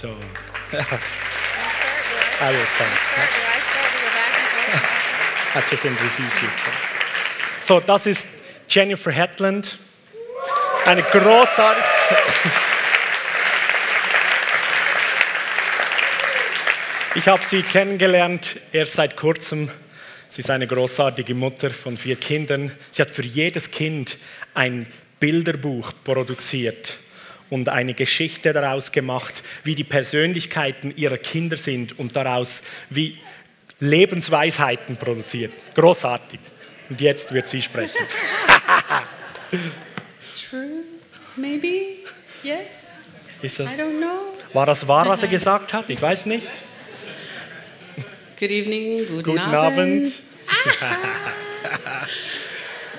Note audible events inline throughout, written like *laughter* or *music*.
So, I will start? I just introduce you. So, das ist Jennifer Hetland. Eine großartige. Ich habe sie kennengelernt erst seit kurzem. Sie ist eine großartige Mutter von vier Kindern. Sie hat für jedes Kind ein Bilderbuch produziert und eine Geschichte daraus gemacht, wie die Persönlichkeiten ihrer Kinder sind und daraus wie Lebensweisheiten produziert. Großartig. Und jetzt wird sie sprechen. *laughs* True, maybe, yes, Ist das, I don't know. war das wahr, was er gesagt hat? Ich weiß nicht. Good evening, guten, Guten Abend.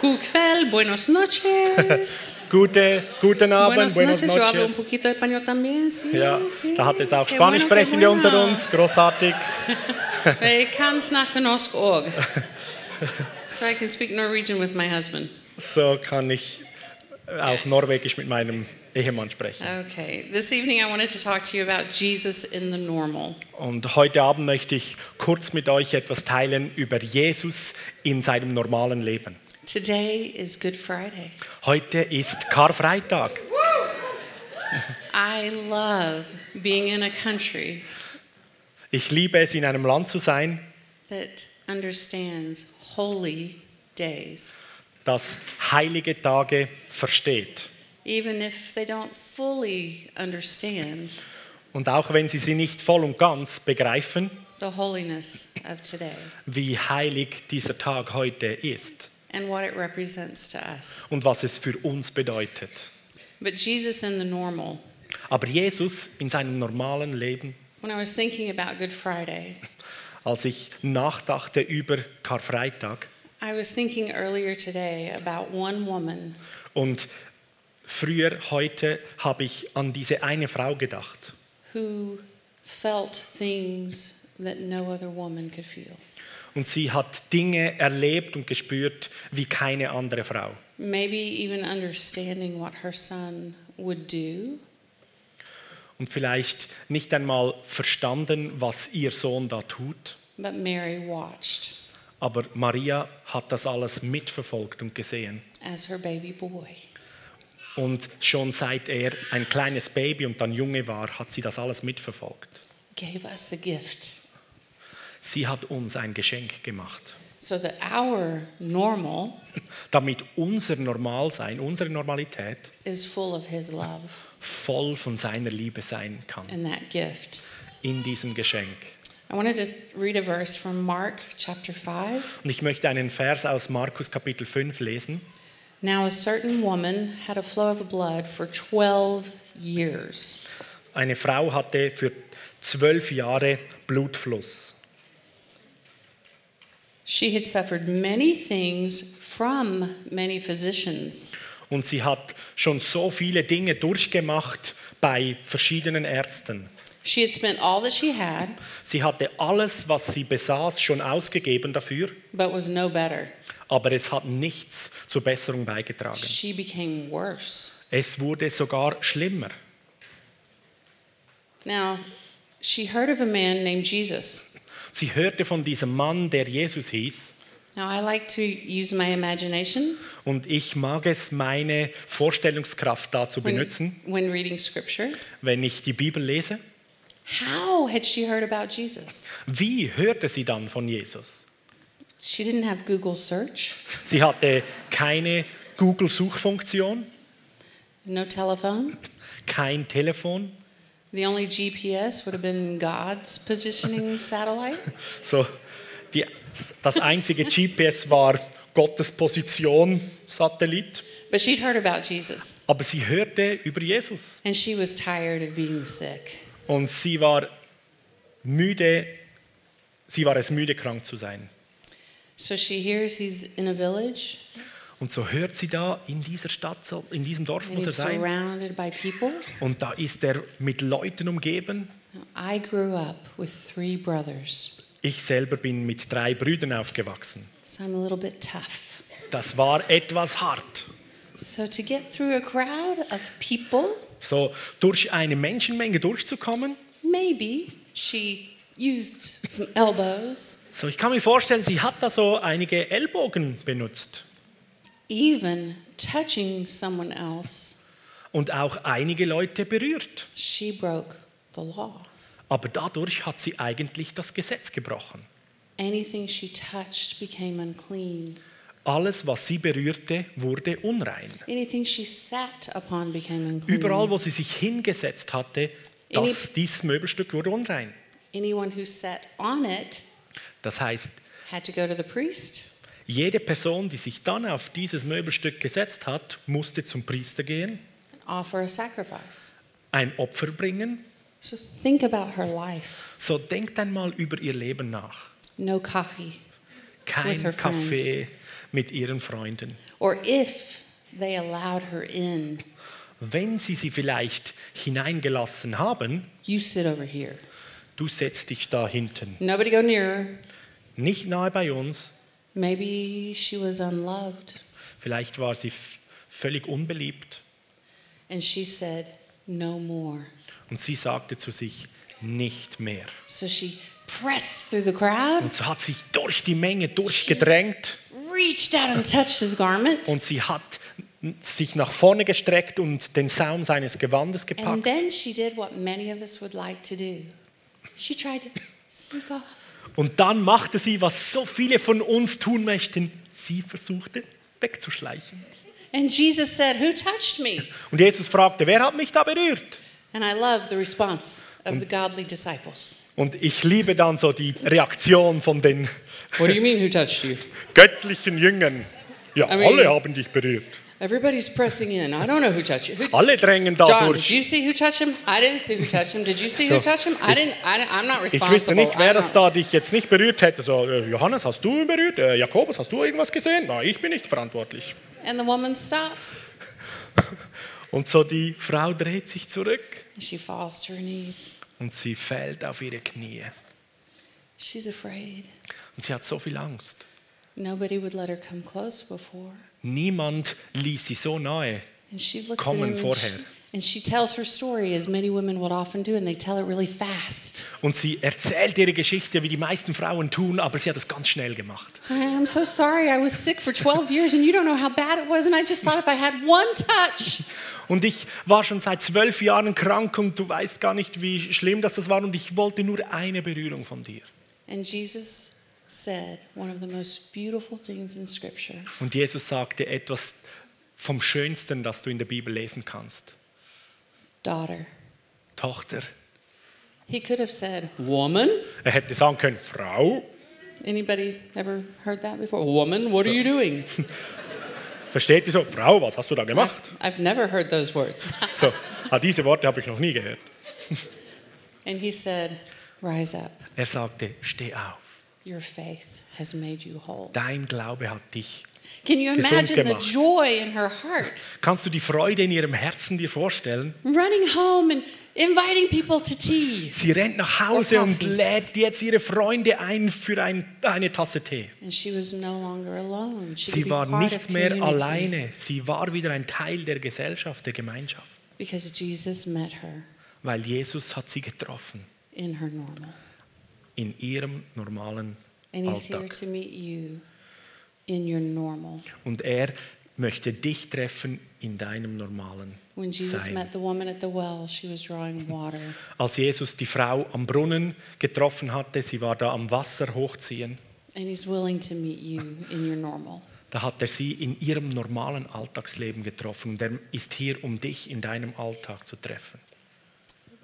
Kväll, buenos noches. *laughs* Gute, guten Abend. buenos, Buenos noches, yo hablo un poquito de español también, sí, Ja, sí. da hat es auch Qué Spanisch bueno, unter uns. Großartig. *laughs* Ich kann. *laughs* So I can speak Norwegian with my husband. So kann ich auch Norwegisch mit meinem Ehemann sprechen. Okay, this evening I wanted to talk to you about Jesus in the normal. Und heute Abend möchte ich kurz mit euch etwas teilen über Jesus in seinem normalen Leben. Today is Good Friday. Heute ist Karfreitag. I love being in a country Ich liebe es, in einem Land zu sein, that understands holy days, das heilige Tage versteht. even if they don't fully understand Und auch wenn sie sie nicht voll und ganz begreifen, the holiness of today wie heilig dieser Tag heute ist and what it represents to us. und was es für uns bedeutet. But Jesus in the normal, Aber Jesus in seinem normalen Leben, when I was thinking about Good Friday, als ich nachdachte über Karfreitag I was thinking earlier today about one woman und früher heute habe ich an diese eine Frau gedacht, who felt things that no other woman could feel. Und sie hat Dinge erlebt und gespürt wie keine andere Frau. Maybe even understanding what her son would do, Und vielleicht nicht einmal verstanden, was ihr Sohn da tut, but Mary watched aber Maria hat das alles mitverfolgt und gesehen. as her baby boy. Und schon seit er ein kleines Baby und dann Junge war, hat sie das alles mitverfolgt. gave us a gift Sie hat uns ein Geschenk gemacht, so that our normal damit unser Normalsein, unsere Normalität is full of his love voll von seiner Liebe sein kann and that gift. in diesem Geschenk. I wanted to read a verse from Mark chapter 5. Und ich möchte einen Vers aus Markus Kapitel 5 lesen. Now, a certain woman had a flow of blood for 12 years. Eine Frau hatte für zwölf Jahre Blutfluss. She had suffered many things from many physicians, Und sie hat schon so viele Dinge durchgemacht bei verschiedenen Ärzten. She had spent all that she had, Sie hatte alles, was sie besaß, schon ausgegeben dafür, but was no better. aber es hat nichts zur Besserung beigetragen. She became worse. Es wurde sogar schlimmer. Now, she heard of a man named Jesus. Sie hörte von diesem Mann, der Jesus hieß, Now, I like to use my imagination und ich mag es, meine Vorstellungskraft dazu when, benutzen, when reading scripture. wenn ich die Bibel lese. How had she heard about Jesus? Wie hörte sie dann von Jesus? She didn't have Google search, Sie hatte keine Google-Suchfunktion, no telephone. kein Telefon. The only GPS would have been God's positioning *laughs* satellite. So, die, das einzige GPS war Gottes Position, Satellit. But she'd heard about Jesus, Aber sie hörte über Jesus. and she was tired of being sick. Und sie war müde, sie war es müde, krank zu sein. So she hears he's in a village, Und so hört sie da in dieser Stadt, in diesem Dorf and muss er sein. Und da ist er mit Leuten umgeben. I grew up with three brothers, Ich selber bin mit drei Brüdern aufgewachsen. so I'm a little bit tough. Das war etwas hart. So to get through a crowd of people So durch eine Menschenmenge durchzukommen, maybe she used some elbows, So, ich kann mir vorstellen, sie hat da so einige Ellbogen benutzt even touching someone else. und auch einige Leute berührt. She broke the law. Aber dadurch hat sie eigentlich das Gesetz gebrochen. Anything she touched became unclean. Alles, was sie berührte, wurde unrein. Anything she sat upon became unclean. Überall, wo sie sich hingesetzt hatte, das, dieses Möbelstück wurde unrein. Anyone who sat on it Das heißt, had to go to the priest. Jede Person, die sich dann auf dieses Möbelstück gesetzt hat, musste zum Priester gehen, and offer a sacrifice. ein Opfer bringen. So think about her life. So denkt einmal über ihr Leben nach. No coffee. With Kein her Kaffee mit ihren Freunden. Or if they allowed her in, Wenn sie sie vielleicht hineingelassen haben, you sit over here. du setzt dich da hinten. Nobody go near her. Nicht nahe bei uns. Maybe she was unloved. Vielleicht war sie völlig unbeliebt. And she said, No more. Und sie sagte zu sich, nicht mehr. So she pressed through the crowd, Und so hat sich durch die Menge durchgedrängt reached out and touched his garment. und sie hat sich nach vorne gestreckt und den Saum seines Gewandes And gepackt. then she did what many of us would like to do. She tried to sneak off. Und dann machte sie, was so viele von uns tun möchten. Sie versuchte wegzuschleichen. And Jesus said, Who touched me? Und Jesus fragte, wer hat mich da berührt? And I love the response of the godly disciples. Und ich liebe dann so die Reaktion von den What do you mean, who touched you? göttlichen Jüngern. Ja, I mean- alle haben dich berührt. Everybody's pressing in. I don't know who touched you. Who, Alle drängen da John, did durch. you see who touched him? I didn't see who touched him. Did you see who So, touched him? I didn't. I, didn't- I'm not Ich responsible. wüsste nicht, wer I'm das not da dich jetzt nicht berührt hätte. So, äh, Johannes, hast du ihn berührt? Äh, Jakobus, hast du irgendwas gesehen? Na, ich bin nicht verantwortlich. And the woman stops. *laughs* Und so die Frau dreht sich zurück And she falls to her knees. und sie fällt auf ihre Knie. She's afraid. Und sie hat so viel Angst. Nobody would let her come close before. Niemand ließ sie so nahe. And she looks Kommen vorher. she, and she tells her story as many women would often do, and they tell it really fast. Und sie erzählt ihre Geschichte, wie die meisten Frauen tun, aber sie hat es ganz schnell gemacht. I'm so sorry. I was sick for 12 years, and you don't know how bad it was. And I just thought if I had one touch, Und ich war schon seit zwölf Jahren krank und du weißt gar nicht, wie schlimm das, das war. Und ich wollte nur eine Berührung von dir. And Jesus said one of the most beautiful things in Scripture. Und Jesus sagte etwas vom Schönsten, das du in der Bibel lesen kannst. Daughter. Tochter. He could have said, Woman. Er hätte sagen können, Frau. Anybody ever heard that before? Woman, what are you doing? *laughs* Versteht ihr so? Frau, was hast du da gemacht? I've never heard those words. *laughs* So, ah, diese Worte habe ich noch nie gehört. and he said, Rise up. Er sagte, steh auf. Your faith has made you whole. Dein Glaube hat dich. Can you imagine the joy in her heart? Kannst du die Freude in ihrem Herzen dir vorstellen? Running home and inviting people to tea. Sie rennt nach Hause und lädt jetzt ihre Freunde ein für ein, eine Tasse Tee. And she was no longer alone. She Sie war nicht mehr alleine. Sie war wieder ein Teil der Gesellschaft, der Gemeinschaft. Because Jesus met her Weil Jesus hat sie getroffen in her normal. In ihrem normalen And he's here Alltag. to meet you in your normal. Und er möchte dich treffen in deinem normalen When Jesus Sein. met the woman at the well, she was drawing water. Als Jesus die Frau am Brunnen getroffen hatte, sie war da am Wasser hochziehen, And he's willing to meet you in your normal. da hat er sie in ihrem normalen Alltagsleben getroffen. Und er ist hier, um dich in deinem Alltag zu treffen.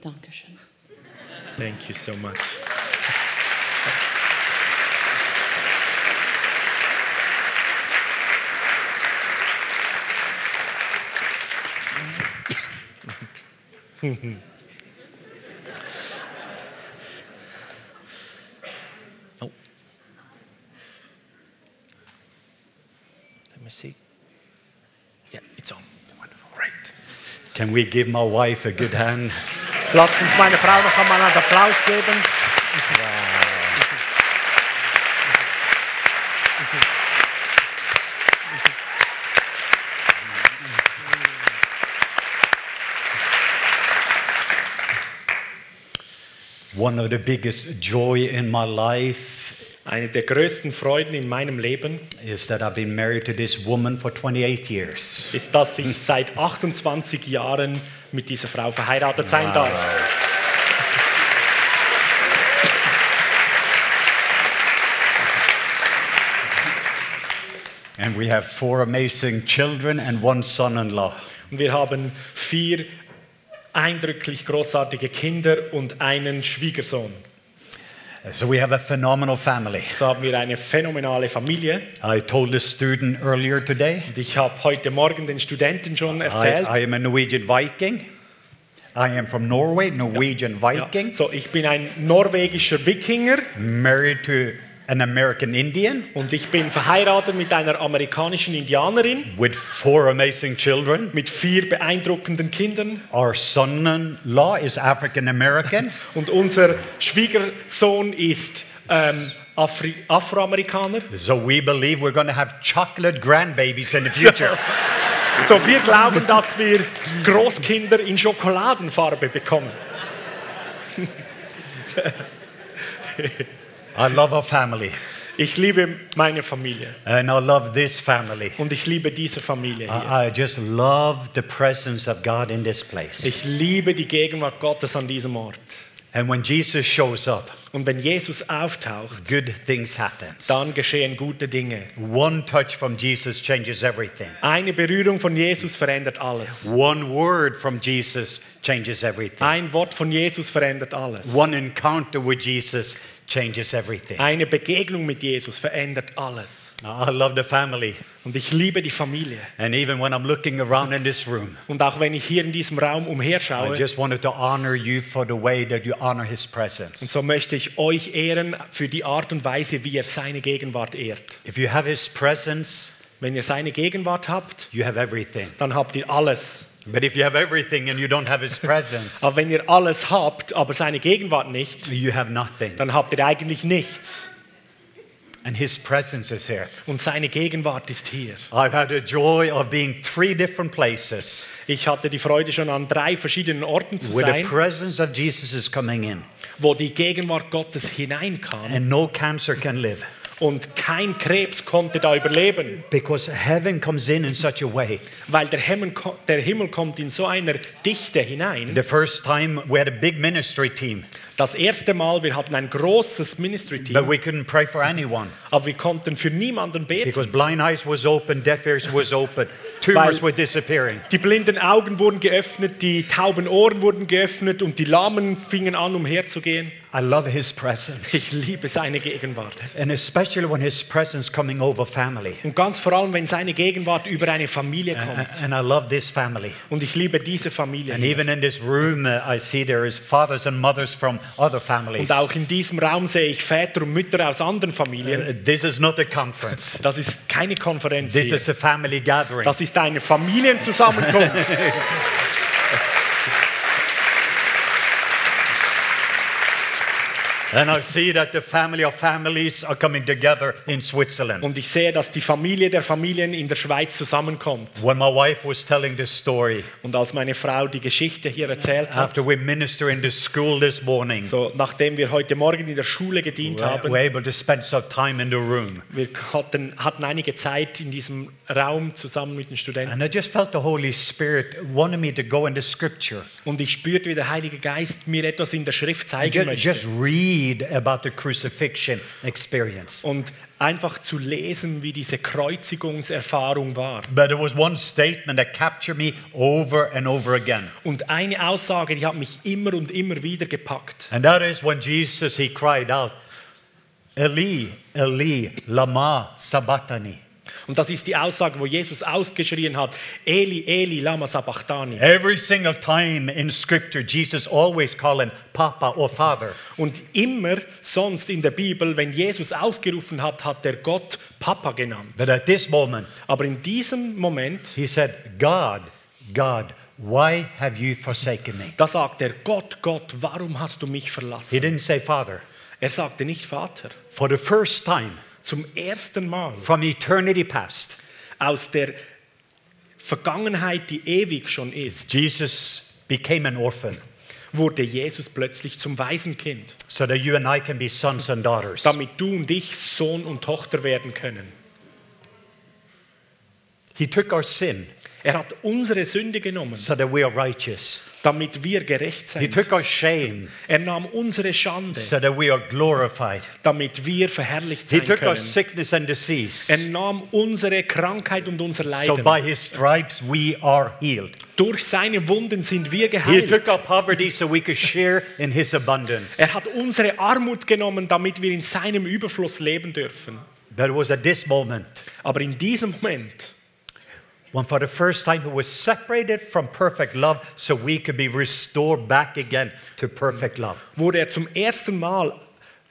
Dankeschön. Thank you so much. *laughs* Oh. Let me see. Yeah, it's on. Wonderful. Right. Can we give my wife a good hand? Lasst uns meine Frau noch einmal einen Applaus geben. One of the biggest joy in my life Eine der größten Freuden in meinem Leben is that I've been married to this woman for 28 years. ist, dass ich seit 28 Jahren mit dieser Frau verheiratet sein darf. And we have four amazing children and one son-in-law. Und wir haben vier eindrücklich großartige Kinder und einen Schwiegersohn. So we have a phenomenal family. So haben wir eine phänomenale Familie. I told a student earlier today, Und ich habe heute Morgen den Studenten schon I, erzählt. I am a Norwegian Viking. I am from Norway, Norwegian Ja, Viking, so, ich bin ein norwegischer Wikinger married to an American Indian und ich bin verheiratet mit einer amerikanischen Indianerin with four amazing children. mit vier beeindruckenden Kindern. Our son-in-law is African American. *laughs* Und unser Schwiegersohn ist ähm, Afri Afroamerikaner. So we believe we're going to have chocolate grandbabies in the future. *laughs* So, wir glauben, dass wir Großkinder in Schokoladenfarbe bekommen. *laughs* I love our family, Ich liebe meine Familie and I love this family. und ich liebe diese Familie hier. I, I just love the presence of God in this place. Ich liebe die Gegenwart Gottes an diesem Ort. And when Jesus shows up, Und wenn Jesus auftaucht, good things happen. dann geschehen gute Dinge. One touch from Jesus changes everything. Eine Berührung von Jesus verändert alles. One word from Jesus changes everything. Ein Wort von Jesus verändert alles. One encounter with Jesus changes everything. Eine Begegnung mit Jesus verändert alles. I love the family. Und ich liebe die Familie. And even when I'm looking around in this room, Und auch wenn ich hier in diesem Raum I umherschaue, just wanted to honor you for the way that you honor His und presence. so möchte ich euch ehren für die Art und Weise, wie ihr seine Gegenwart ehrt. If you have His presence, Wenn ihr seine Gegenwart habt, you have everything. dann habt ihr alles. But if you have everything and you don't have His presence, Aber wenn ihr alles habt, aber seine Gegenwart nicht, you have nothing. dann habt ihr eigentlich nichts. And His presence is here. Und seine Gegenwart ist hier. I've had the joy of being three different places Ich hatte die Freude, schon an drei verschiedenen Orten zu where the presence of Jesus is coming in, wo die Gegenwart Gottes hineinkam and no cancer can live. Und kein Krebs konnte da überleben, Because heaven comes in in such a way. weil der Himmel, der Himmel kommt in so einer Dichte hinein. The first time we had a big ministry team, Das erste Mal, wir hatten ein großes but Ministry-Team, we couldn't pray for anyone aber wir konnten für niemanden beten. because blind eyes was open, deaf ears was open, *laughs* tumors were disappearing. Die blinden Augen wurden geöffnet, die tauben Ohren wurden geöffnet und die Lahmen fingen an, umherzugehen. I love His presence, Ich liebe seine Gegenwart. and especially when His presence coming over family. Und ganz vor allem, wenn seine Gegenwart über eine Familie kommt. And I love this family. Und ich liebe diese Familie. And even in this room, uh, I see there is fathers and mothers from other Und families. auch in diesem Raum sehe ich Väter und Mütter aus anderen Familien. Uh, This is not a conference. Das ist keine Konferenz This hier. is a family gathering. Das ist eine Familienzusammenkunft. *laughs* And I see that the family of families are coming together in Switzerland. Und ich sehe, dass die Familie der Familien in der Schweiz zusammenkommt. When my wife was telling this story, Und als meine Frau die Geschichte hier erzählt hat, after we minister in the school this morning, so nachdem wir heute Morgen in der Schule gedient haben, were able to spend some time in the room. wir hatten, hatten einige Zeit in diesem Raum zusammen mit den Studenten. And I just felt the Holy Spirit wanted me to go into scripture. Und ich spürte, wie der Heilige Geist mir etwas in der Schrift zeigen Just, möchte. just read about the crucifixion experience. Und einfach zu lesen, wie diese Kreuzigungserfahrung war. But there was one statement that captured me over and over again. Und eine Aussage, die hat mich immer und immer wieder gepackt. And that is when Jesus he cried out, Eli, Eli, lama sabachthani. Und das ist die Aussage, wo Jesus ausgeschrien hat, Eli, Eli, lama sabachthani. Every single time in scripture, Jesus always calling Papa or Father. Und immer sonst in der Bibel, wenn Jesus ausgerufen hat, hat er Gott Papa genannt. But at this moment, Aber in diesem Moment, he said, God, God, why have you forsaken me? da sagt er, Gott, Gott, warum hast du mich He verlassen? didn't say Father. Er sagte nicht Vater. For the first time Zum ersten Mal from eternity past, aus der Vergangenheit, die ewig schon ist, Jesus became an orphan. wurde Jesus plötzlich zum Waisenkind, so that you and I can be sons and daughters. damit du und ich Sohn und Tochter werden können. He took our sin Er hat unsere Sünde genommen, so that we are righteous. damit wir gerecht He sind. took our shame Er nahm unsere Schande, so that we are glorified. damit wir verherrlicht He sein took our können. sickness and Er disease. nahm unsere Krankheit und unser So Leiden. by his stripes we are healed. Durch seine Wunden sind wir He geheilt. took our poverty so we could share in his abundance. Er hat unsere Armut genommen, damit wir in seinem Überfluss leben dürfen. That was at this moment Aber in diesem Moment, when for the first time he was separated from perfect love so we could be restored back again to perfect love. wurde er zum ersten Mal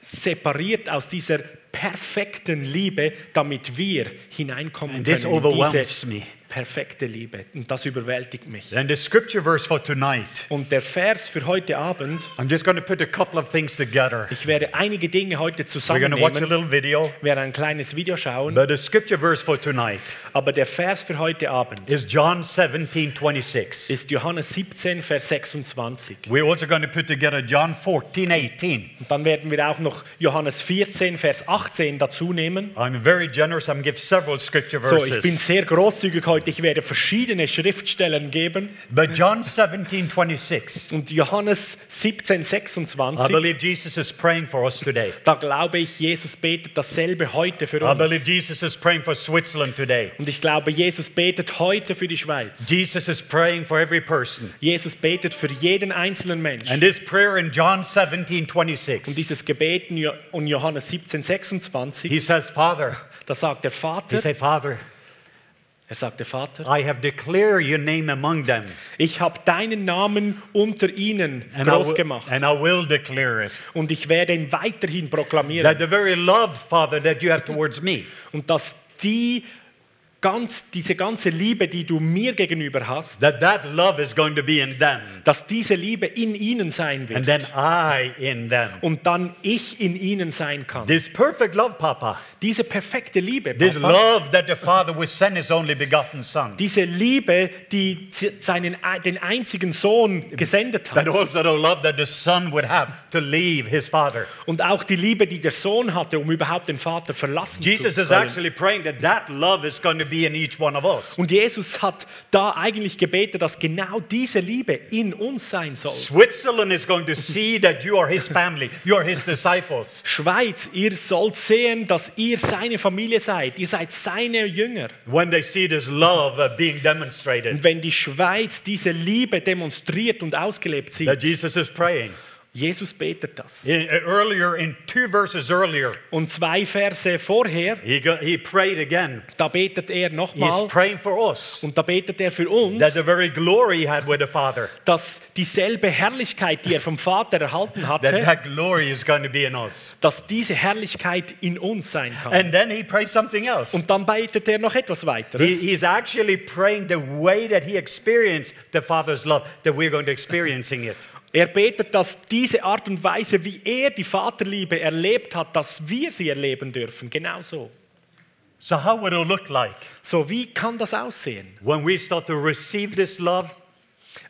separiert aus dieser perfekten Liebe, damit wir hineinkommen And this können in diese me. Perfekte Liebe. Und das überwältigt mich. And the scripture verse for tonight, Und der Vers für heute Abend, I'm just going to put a couple of things together. ich werde einige Dinge heute We're going to watch a zusammennehmen, little video. werde ein kleines Video schauen, But the scripture verse for tonight aber der Vers für heute Abend is John 17 26. ist Johannes 17, Vers 26. We're also going to put together John 14 18. Und dann werden wir auch noch Johannes 14, Vers 18 dazu nehmen. I'm very generous. I'm give several scripture So, ich bin verses. sehr großzügig heute. Ich werde verschiedene Schriftstellen geben. But John 17 26, Und Johannes 17, I 26, believe Jesus is praying for us today. da glaube ich, Jesus betet dasselbe heute für I believe uns. Jesus is praying for Switzerland today. Und ich glaube, Jesus betet heute für die Schweiz. Jesus is praying for every person. Jesus betet für jeden einzelnen Menschen. And this prayer in John 17 Und 26, dieses Gebet in Jo- in Johannes 17, 26, he says, Father, da sagt der he Vater, say, Father, er sagt der Vater, I have declared your name among them. ich habe deinen Namen unter ihnen And groß gemacht. and I will declare it. Und ich werde ihn weiterhin proklamieren. That the very love, Father, that you have towards me, Und dass die ganz, diese ganze Liebe, die du mir gegenüber hast, that that love is going to be in them. dass diese Liebe in ihnen sein And wird then I in them. und dann ich in ihnen sein kann. This perfect love, Papa. Diese perfekte Liebe, This Papa, love that the Father would send his only begotten Son. diese Liebe, die seinen, den einzigen Sohn gesendet hat also the love that the Son would have to leave his Father. und auch die Liebe, die der Sohn hatte, um überhaupt den Vater verlassen Jesus zu is können. actually praying that that love is going to be in each one of us. Und Jesus hat da eigentlich gebetet, dass genau diese Liebe in uns sein soll. Switzerland is going to see that you are his family, you are his disciples. Schweiz, ihr sollt sehen, dass ihr seine Familie seid. Ihr seid seine Jünger. When they see this love uh, being demonstrated, Und wenn die Schweiz diese Liebe demonstriert und ausgelebt that sieht, Jesus is praying. Jesus betet das. In- uh, earlier, in two verses earlier, Und zwei Verse vorher, he, he prayed again. da betet er He's nochmal praying for us und da betet er für uns, that the very glory he had with the Father, dass dieselbe Herrlichkeit, die er vom Vater erhalten that hatte, that glory is going to be in us. dass diese Herrlichkeit in uns sein kann. And then he prays something else. Und dann betet er noch etwas He, weiteres. he's actually praying the way that he experienced the Father's love, that we're going to experiencing it. Er betet, dass diese Art und Weise, wie er die Vaterliebe erlebt hat, dass wir sie erleben dürfen. Genauso. So how would it look like So, wie kann das aussehen? when we start to receive this love,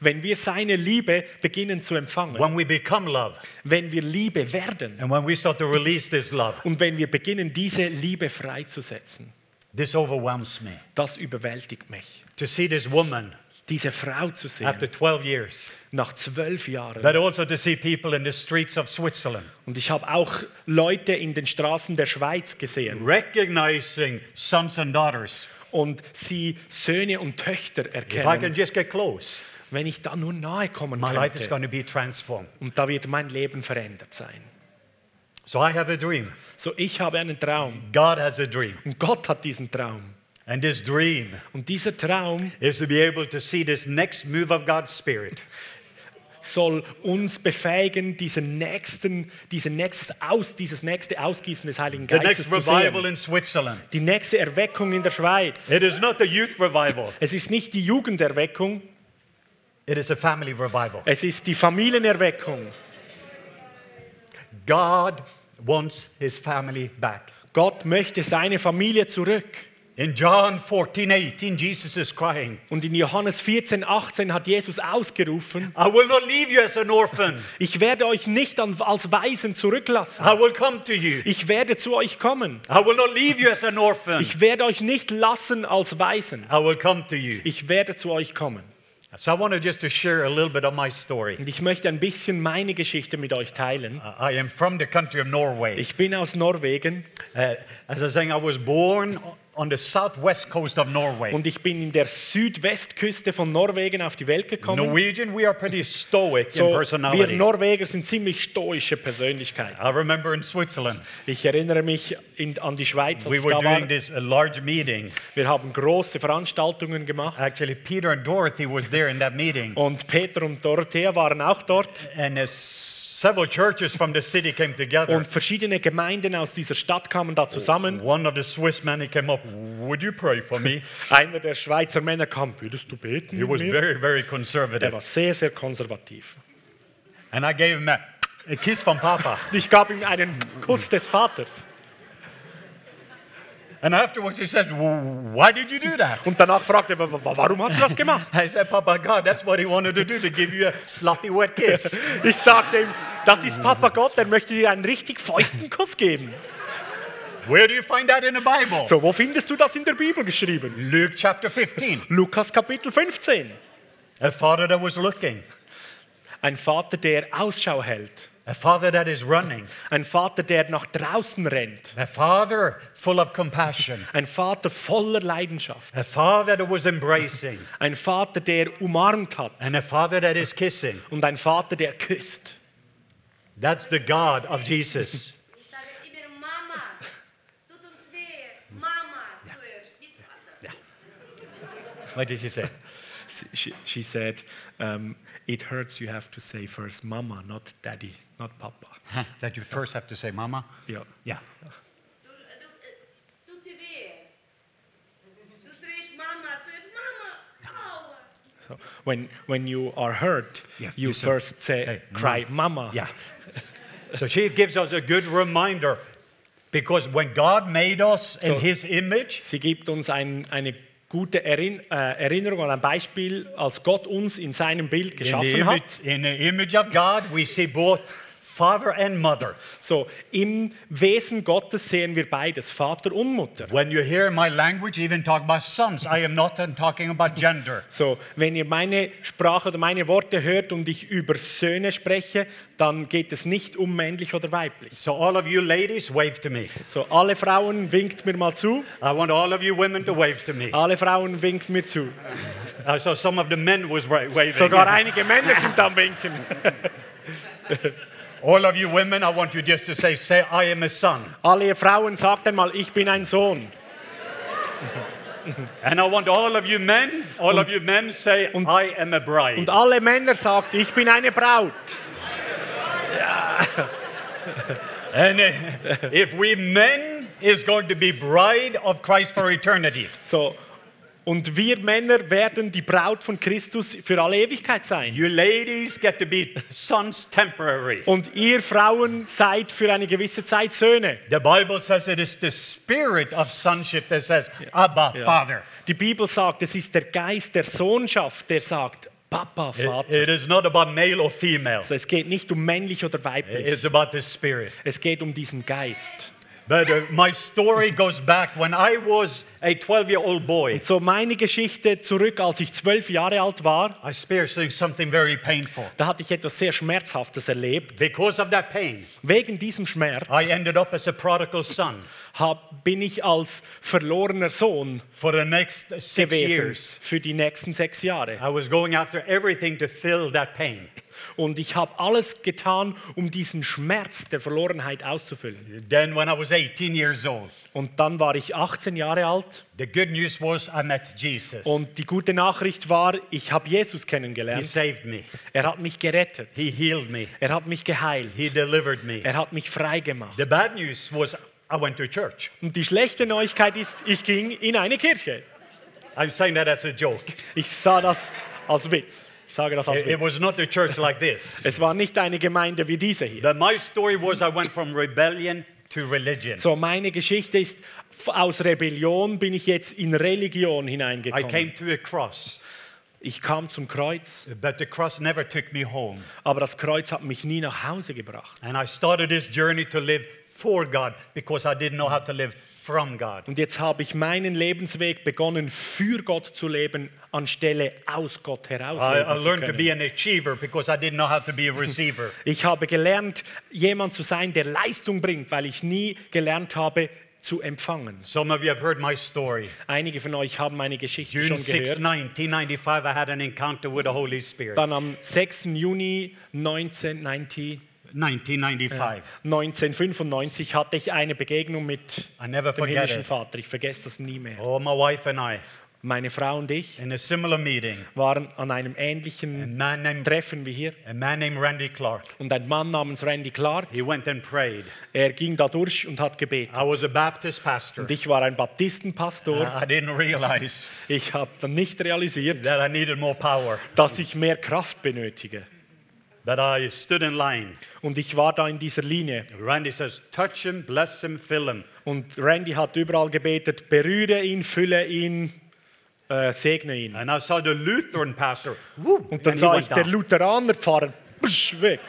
Wenn wir seine Liebe beginnen zu empfangen, when we become love, wenn wir Liebe werden and when we start to release this love? und wenn wir beginnen, diese Liebe freizusetzen? This overwhelms me. Das überwältigt mich. To see this woman Diese Frau zu after sehen, 12 years, nach zwölf Jahren. but also to see people in the streets of Switzerland Und ich habe auch Leute in den Straßen der Schweiz gesehen recognizing sons and daughters. und sie Söhne und Töchter If I can erkennen. just get close, Wenn ich da nur nahe kommen my life is könnte. going to be transformed. Und da wird mein Leben verändert sein. So I have a dream. So, ich habe einen Traum. God has a dream. Und Gott hat diesen Traum. And this dream Und dieser Traum is to be able to see this next move of God's Spirit. soll uns befähigen, diesen nächsten, diesen nächstes Aus, dieses nächste Ausgießen des Heiligen Geistes zu sehen. Die nächste Erweckung in der Schweiz. It is not the youth revival, Es ist nicht die Jugenderweckung, it is a family revival. es ist die Familienerweckung. God wants his family back. Gott möchte seine Familie zurück. In John 14, 18, Jesus is crying, Und in Johannes 14, 18 hat Jesus ausgerufen, I will not leave you as an orphan. ich werde euch nicht als Waisen zurücklassen. I will come to you. Ich werde zu euch kommen. I will not leave you as an orphan. Ich werde euch nicht lassen als Waisen. I will come to you. Ich werde zu euch kommen. So I wanted just to share a little bit of my story. Und ich möchte ein bisschen meine Geschichte mit euch teilen. I am from the country of Norway. Ich bin aus Norwegen Uh, as I was saying, I was born on the southwest coast of Norway. und ich bin in der Südwestküste von Norwegen auf die Welt gekommen. Norwegian, we are pretty stoic in So, wir personality. Norweger sind ziemlich stoische Persönlichkeiten. I remember in Switzerland, Ich erinnere mich in, an die Schweiz, als we ich were da war. doing this a large meeting. Wir haben große Veranstaltungen gemacht Actually, Peter and Dorothy was there in that meeting, und Peter und Dorothea waren auch dort and uh, several churches from the city came together. und verschiedene Gemeinden aus dieser Stadt kamen da zusammen. One of the Swiss men came up. Would you pray for me? *laughs* Einer der Schweizer Männer kam, würdest du beten? He was mir?" very, very Er conservative, war sehr, sehr konservativ. and I gave him a, a kiss from Papa. Ich gab ihm einen Kuss des Vaters. And afterwards, he says, "Why did you do that?" Und danach fragte er, "Wa- wa- warum hast du das gemacht? *laughs* I said, Papa God, that's what he wanted to do, to give you a sloppy wet kiss. *laughs* Ich sagte ihm, das ist Papa Gott, er möchte dir einen richtig feuchten Kuss geben. Where do you find that in the Bible? So, wo findest du das in der Bibel geschrieben? Luke chapter 15. Lukas Kapitel 15. A father that was looking, Ein Vater, der Ausschau hält. A father that is running, Ein Vater, der nach draußen rennt. a father full of compassion, Ein Vater voller Leidenschaft. a father that was embracing, Ein Vater, der umarmt hat. and a father that is kissing. Und ein Vater, der küsst. That's the God of Jesus. Ich sage immer Mama. Tut uns weh. Mama zuerst, nicht Vater. What did she say? She, she said, um, it hurts you have to say first mama, not daddy, not papa. that you first have to say, Mama? Yeah. Yeah. Du, du, tut dir weh. Du schreist Mama zuerst. Mama. Aua. So when, when you are hurt, Yeah, you, you say- first say, say, cry mama. Yeah. so she gives us a good reminder because when God made us in So- his image, Sie gibt uns ein, eine gute Erinn, äh, Erinnerung an ein Beispiel, als Gott uns in seinem Bild in the, geschaffen image, hat. in the image of God, we see both father and mother. So im Wesen Gottes sehen wir beides, Vater und Mutter. When you hear my language, even talk about sons, I am not talking about gender. So, wenn ihr meine Sprache oder meine Worte hört und ich über Söhne spreche, dann geht es nicht um männlich oder weiblich. So, all of you ladies, wave to me. So, alle Frauen winkt mir mal zu. I want all of you women to wave to me. Alle Frauen winken mir zu. I saw some of the men was wa- waving. Sogar einige Männer sind am Winken. *laughs* All of you women, I want you just to say, say, I am a son. Alle ihr Frauen sagt einmal, ich bin ein Sohn. *laughs* And I want all of you men, all of you men say, I am a bride. Und alle Männer sagt, ich bin eine Braut. *laughs* And if we men is going to be bride of Christ for eternity, So, und wir Männer werden die Braut von Christus für alle Ewigkeit sein. you ladies get to be sons temporary. Und ihr Frauen seid für eine gewisse Zeit Söhne. The Bible says it is the spirit of sonship that says, Abba, Father. Die Bibel sagt, es ist der Geist der Sohnschaft, der sagt, Papa, It- Vater. it is not about male or female. Also es geht nicht um männlich oder weiblich. It's about the spirit. Es geht um diesen Geist. But uh, my story goes back when I was a 12 year old boy. Und so meine Geschichte zurück, als ich zwölf Jahre alt war, I experienced something very painful. da hatte ich etwas sehr Schmerzhaftes erlebt. Because of that pain, Wegen diesem Schmerz I ended up as a prodigal son hab, bin ich als verlorener Sohn for the next six gewesen years. für die nächsten sechs Jahre. I was going after everything to fill that pain. Und ich habe alles getan, um diesen Schmerz der Verlorenheit auszufüllen. Then, when I was 18 years old, Und dann war ich 18 Jahre alt the good news was I met Jesus. und die gute Nachricht war, ich habe Jesus He kennengelernt. saved me, Er hat mich gerettet. He healed me, Er hat mich geheilt. He delivered me. Er hat mich frei gemacht. The bad news was I went to church. Und die schlechte Neuigkeit ist, ich ging in eine Kirche. I'm saying that as a joke. Ich sah das als Witz. Ich sage das als It, Witz. was not a church like this. Es war nicht eine Gemeinde wie diese hier. But my story was I went from rebellion to religion. So, meine Geschichte ist, aus Rebellion bin ich jetzt in Religion I hineingekommen. came to a cross, Ich kam zum Kreuz, but the cross never took me home. aber das Kreuz hat mich nie nach Hause gebracht. And I started this journey to live for God because I didn't know how to live from God. Und jetzt habe ich meinen Lebensweg begonnen, für Gott zu leben, anstelle aus Gott heraus. I, I leben zu learned to können. be an achiever because I didn't know how to be a receiver. *laughs* Ich habe gelernt, jemand zu sein, der Leistung bringt, weil ich nie gelernt habe, zu empfangen. Some of you have heard my story. Einige von euch haben meine Geschichte June schon 6, gehört. 1995, I had an encounter with the Holy Spirit. Dann am 6. Juni 1990, 1995. 1995 hatte ich eine Begegnung mit I never dem himmlischen it. Vater. Ich vergesse das nie mehr. Oh, my wife and I, Meine Frau und ich in a similar meeting, waren an einem ähnlichen named, Treffen wie hier. a man named Randy Clark, Und ein Mann namens Randy Clark, he went and prayed. er ging da durch und hat gebetet. I was a Baptist pastor. Und ich war ein Baptistenpastor. I didn't realize Ich habe dann nicht realisiert, that I needed more power. dass ich mehr Kraft benötige. But I stood in line. Und ich war da in dieser Linie. Randy says, touch him, bless him, fill him. Und Randy hat überall gebetet, berühre ihn, fülle ihn, äh, segne ihn. And I saw the Lutheran pastor. Woo, Und dann sah ich down. Lutheranerpfarrer psch, weg.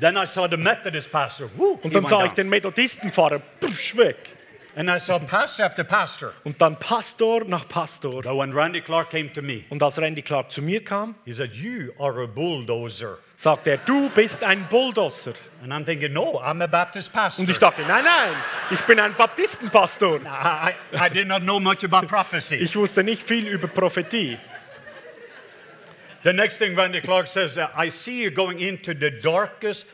Then I saw the Methodist pastor. Woo, Und dann sah ich down. den Methodistenpfarrer psch, weg. And I saw pastor after pastor. Und dann Pastor nach Pastor. But when Randy Clark came to me, Und als Randy Clark zu mir kam, he said, You are a bulldozer. sagte er, du bist ein Bulldozer. And I'm thinking, No, I'm a Baptist pastor. Und ich dachte, nein, nein, ich bin ein Baptistenpastor. I, I, I did not know much about prophecy. Ich wusste nicht viel über Prophetie. The next thing Randy Clark says, I see you going into the darkest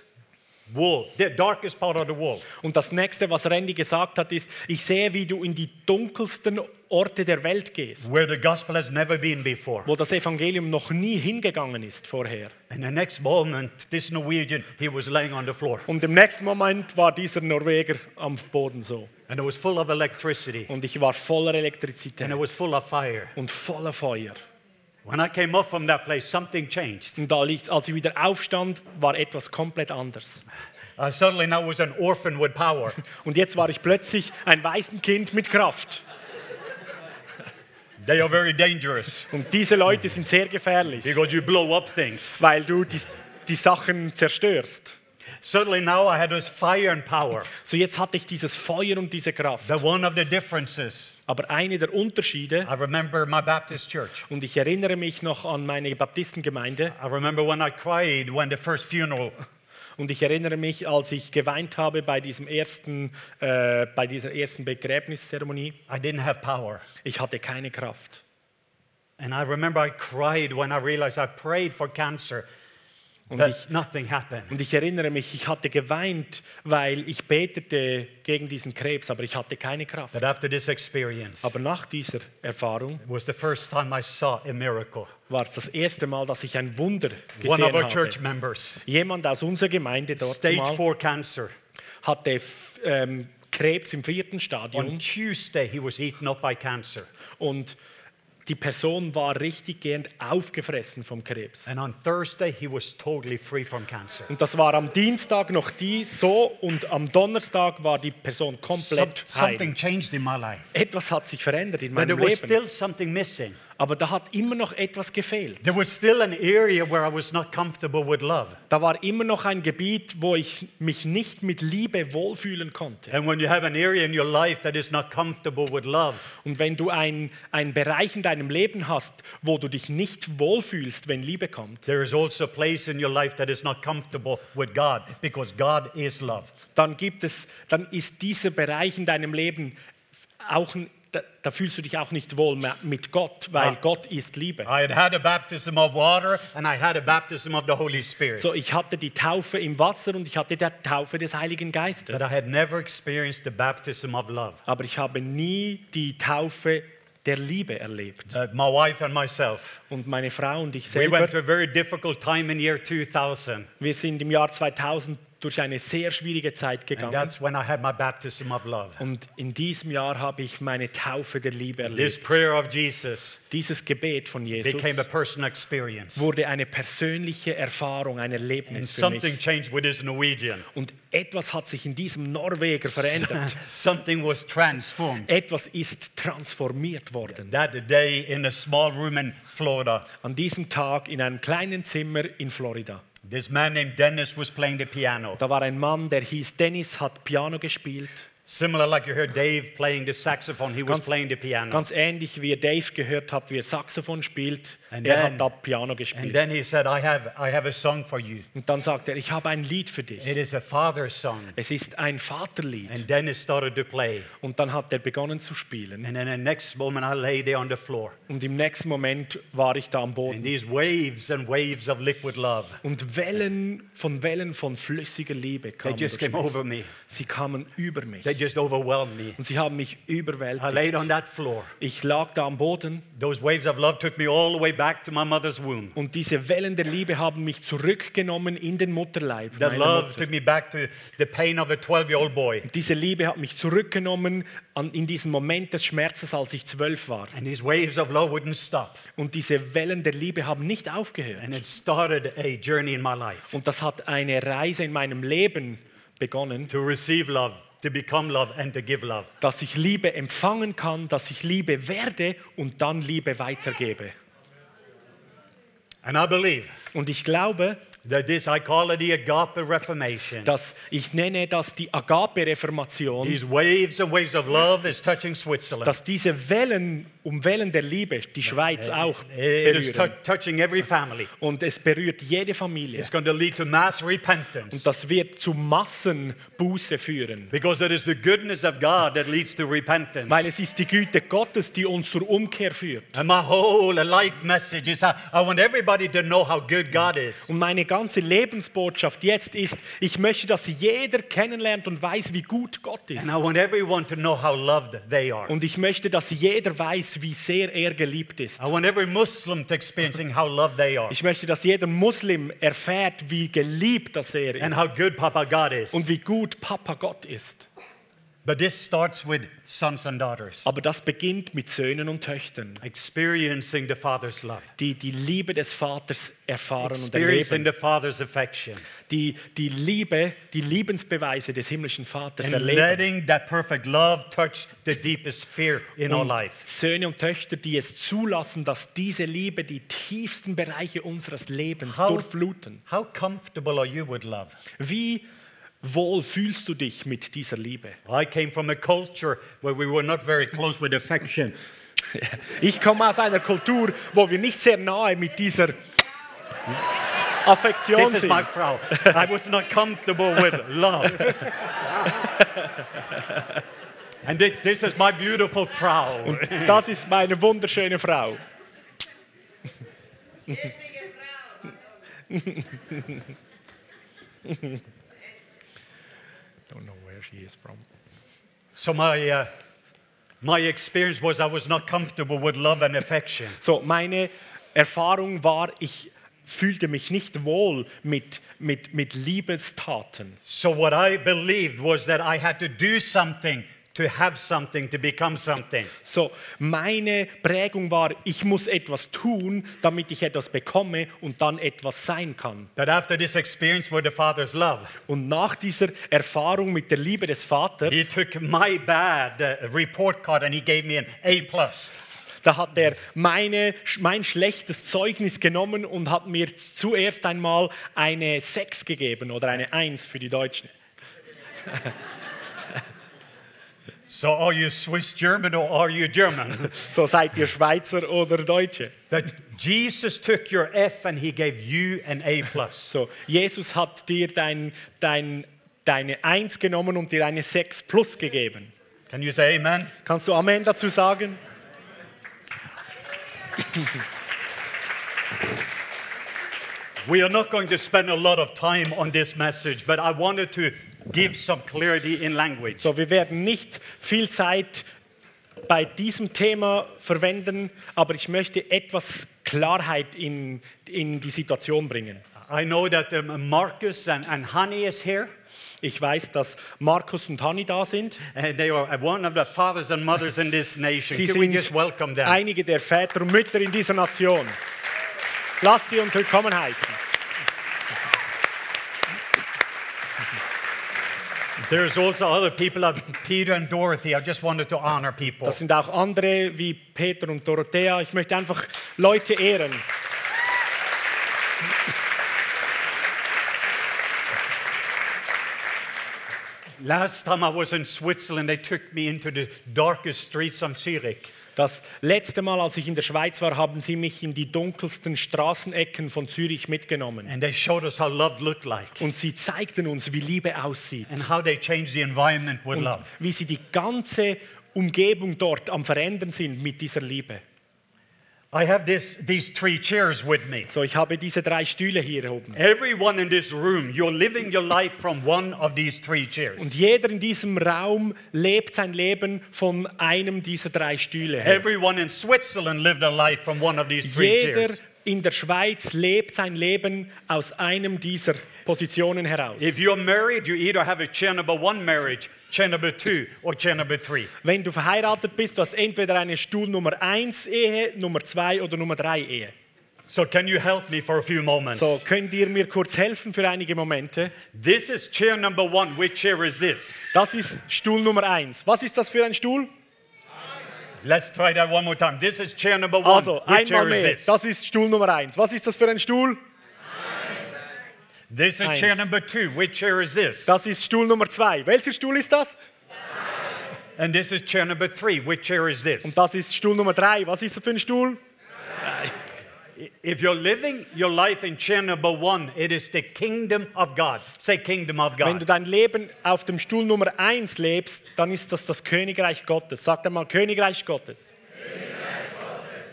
wool, the darkest part of the wool. Und das nächste, was Randy gesagt hat, ist, ich sehe, wie du in die dunkelsten Orte der Welt gehst, where the gospel has never been before. wo das Evangelium noch nie hingegangen ist vorher. And the next moment, this Norwegian, he was laying on the floor. Und im nächsten Moment war dieser Norweger am Boden so. And it was full of electricity. Und ich war voller And Elektrizität it was full of fire. und voller Feuer. When I came up from that place, something changed. Und als ich wieder aufstand, war etwas komplett anders. I suddenly now was an orphan with power. *laughs* Und jetzt war ich plötzlich ein Waisenkind mit Kraft. They are very dangerous Und diese Leute sind sehr gefährlich, because you blow up things. weil du die, die Sachen zerstörst. Suddenly now I had this fire and power. So jetzt hatte ich dieses Feuer und diese Kraft. The one of the differences, Aber eine der Unterschiede, I remember my Baptist church. und ich erinnere mich noch an meine Baptistengemeinde, I remember when I cried when the first funeral und ich erinnere mich, als ich geweint habe bei, diesem ersten, äh, bei dieser ersten Begräbniszeremonie, I didn't have power. ich hatte keine Kraft. And I remember I cried when I realized I prayed for cancer, Und ich, nothing happened. und ich erinnere mich, ich hatte geweint, weil ich betete gegen diesen Krebs, aber ich hatte keine Kraft. But after this experience, Aber nach dieser Erfahrung it was the first time I saw a miracle. war es das erste Mal, dass ich ein Wunder One of gesehen our church habe. members, Jemand aus unserer Gemeinde dort stage mal four cancer. hatte ähm, Krebs im vierten On Stadium Tuesday, he was eaten up by cancer. und die Person war richtig gehend aufgefressen vom Krebs. And on Thursday, he was totally free from cancer. Und das war am Dienstag noch die so und am Donnerstag war die Person Some- komplett something heil. changed in my life. Etwas hat sich verändert in But meinem there was Leben, still something missing. Aber da hat immer noch etwas gefehlt. There was still an area where I was not comfortable with love. Da war immer noch ein Gebiet, wo ich mich nicht mit Liebe wohlfühlen konnte. And when you have an area in your life that is not comfortable with love, Und wenn du einen Bereich in deinem Leben hast, wo du dich nicht wohlfühlst, wenn Liebe kommt, there is also a place in your life that is not comfortable with God because God is love. dann gibt es, dann ist dieser Bereich in deinem Leben auch, ein- da, da fühlst du dich auch nicht wohl mit Gott, weil Ah. Gott ist Liebe. I had had a baptism of water and I had a baptism of the Holy Spirit. So, ich hatte die Taufe im Wasser und ich hatte die Taufe des Heiligen but Geistes. I had never experienced the baptism of love. Aber ich habe nie die Taufe der Liebe erlebt. Uh, my wife and myself, Und meine Frau und ich we went selber, through a very difficult time in year 2000. wir sind im Jahr 2000 durch eine sehr schwierige Zeit gegangen. that's when I had my baptism of love. Und in diesem Jahr habe ich meine Taufe der Liebe This erlebt. Dieses Gebet von Jesus became a personal experience. wurde eine persönliche Erfahrung, ein Erlebnis für something mich. changed with this Norwegian. Und etwas hat sich in diesem Norweger *laughs* verändert. Something was transformed. Etwas ist transformiert worden. That day in a small room in Florida, An diesem Tag in einem kleinen Zimmer in Florida. This man named Dennis was playing the piano. Da war ein Mann, der hieß Dennis, hat Piano gespielt. Similar like you heard Dave playing the saxophone, he was Ganz- playing the piano. Ganz ähnlich wie ihr Dave gehört habt, wie er Saxophon spielt. And er then- hat da Piano And gespielt. then he said, I have, I have a song for you. Und dann sagt er, ich habe ein Lied für dich. It is a father's song. Es ist ein Vaterlied. And Dennis started to play. Und dann hat er begonnen zu spielen. And then the next moment, I lay there on the floor. Und im nächsten Moment war ich da am And Boden. these waves and waves of liquid love, Und Wellen von Wellen von flüssiger Liebe they kamen. just durch came over me. Sie kamen über mich. They just overwhelmed me. Und sie haben mich I überwältigt. laid on that floor. Ich lag da am Boden Those waves of love took me all the way back to my mother's womb. und diese Wellen der Liebe haben mich zurückgenommen in den Mutterleib. The love Mutter. took me back to the pain of a 12 year old boy. Diese Liebe hat mich zurückgenommen an, in diesen Moment des Schmerzes, als ich zwölf war. And these waves of love wouldn't stop. Und diese Wellen der Liebe haben nicht aufgehört. And it started a journey in my life Und das hat eine Reise in meinem Leben begonnen, to receive love, to become love, and to give love. dass ich Liebe empfangen kann, dass ich Liebe werde und dann Liebe weitergebe. And I believe Und ich glaube, that this, I call it the Agape Reformation. dass ich nenne das die Agape-Reformation, These waves and waves of love is touching Switzerland. dass diese Wellen um Wellen der Liebe die Schweiz auch berühren. Und es berührt jede Familie. It's going to lead to mass repentance. Und das wird zu Massenbuße führen. Because it is the goodness of God that leads to repentance. Weil es ist die Güte Gottes, die uns zur Umkehr führt. And my whole life message is I, I want everybody to know how good God is. Und meine ganze Lebensbotschaft jetzt ist, ich möchte, dass jeder kennenlernt und weiß, wie gut Gott ist. And I want everyone to know how loved they are. Und ich möchte, dass jeder weiß, wie sehr er geliebt ist. I want every Muslim to experiencing how loved they are Ich möchte, dass jeder Muslim erfährt, wie geliebt das er and ist how good Papa God is. und wie gut Papa Gott ist. But this starts with sons and daughters Aber das beginnt mit Söhnen und Töchtern, experiencing the Father's love, die die Liebe des Vaters erfahren und experiencing erleben, the Father's affection, die die Liebe, die Liebensbeweise des himmlischen Vaters and erleben. letting that perfect love touch the deepest fear in our Und life. Söhne und Töchter, die es zulassen, dass diese Liebe die tiefsten Bereiche unseres Lebens How- durchfluten. How comfortable are you with love? Wie wohl fühlst du dich mit dieser Liebe? I came from a culture where we were not very close with affection. *laughs* Ich komme aus einer Kultur, wo wir nicht sehr nahe mit dieser Affektion This is sind. my Frau. I was not comfortable with love. *laughs* and this, this is my beautiful Frau. Das ist meine wunderschöne Frau. *laughs* Don't know where she is from. So my, uh, my experience was I was not comfortable with love and affection. So, meine Erfahrung war, ich fühlte mich nicht wohl mit, mit, mit Liebestaten. So what I believed was that I had to do something to have something, to become something. So, meine Prägung war, ich muss etwas tun, damit ich etwas bekomme und dann etwas sein kann. That after this experience with the Father's love, Und nach dieser Erfahrung mit der Liebe des Vaters, He took my bad uh, report card and He gave me an A plus. da hat er meine, mein schlechtes Zeugnis genommen und hat mir zuerst einmal eine 6 gegeben oder eine 1 für die Deutschen. *laughs* So are you Swiss German or are you German? *laughs* So seid ihr Schweizer oder Deutsche. that Jesus took your F and He gave you an A plus. So, Jesus hat dir dein, dein, deine 1 genommen und dir eine 6 plus gegeben. Can you say Amen? Kannst du Amen dazu sagen? We are not going to spend a lot of time on this message, but I wanted to give some clarity in language. So, wir werden nicht viel Zeit bei diesem Thema verwenden, aber ich möchte etwas Klarheit in, in die Situation bringen. I know that um, Marcus and, and Hani is here. Ich weiß, dass Markus und Hanni da sind. And they are one of the fathers and mothers in this nation. Sie Can sind just welcome them? einige der Väter und Mütter in dieser Nation. Lasst sie uns willkommen heißen. There's also other people, like Peter and Dorothy. I just wanted to honor people. Das sind auch andere wie Peter und Dorothea. Ich möchte einfach Leute ehren. Last time I was in Switzerland, they took me into the darkest streets of Zurich. Das letzte Mal, als ich in der Schweiz war, haben sie mich in die dunkelsten Straßenecken von Zürich mitgenommen. And they showed us how love looked like Und sie zeigten uns, wie Liebe aussieht. and how they changed the environment with Und love. wie sie die ganze Umgebung dort am Verändern sind mit dieser Liebe. I have this, these three chairs with me. So, ich habe diese drei Stühle hier oben. Everyone in this room, you're living your life from one of these three Und chairs. jeder in diesem Raum lebt sein Leben von einem dieser drei Stühle her. Everyone in Switzerland lived a life from one of these three Jeder chairs. in der Schweiz lebt sein Leben aus einem dieser Positionen heraus. If you're married, you either have a chair number one marriage, chair number two, or chair number three. Wenn du verheiratet bist, du hast entweder eine Stuhl Nummer 1 Ehe, Nummer 2 oder Nummer 3 Ehe. So, can you help me for a few moments? So, könnt ihr mir kurz helfen für einige Momente? This is chair number one. Which chair is this? Das ist Stuhl Nummer 1. Was ist das für ein Stuhl? Let's try that one more time. This is chair number one. Also, Which einmal is mehr. Das ist Stuhl Nummer 1. Was ist das für ein Stuhl? This is Eins. chair number two. Which chair is this? Das ist Stuhl Nummer 2. Welcher Stuhl ist das? And this is chair number three. Which chair is Und this? das ist Stuhl Nummer 3. Was ist das für ein Stuhl? If you're living your life in chair number one, it is the kingdom of God. Say kingdom of Wenn du God. dein Leben auf dem Stuhl Nummer 1 lebst, dann ist das das Königreich Gottes. Sag einmal Königreich Gottes.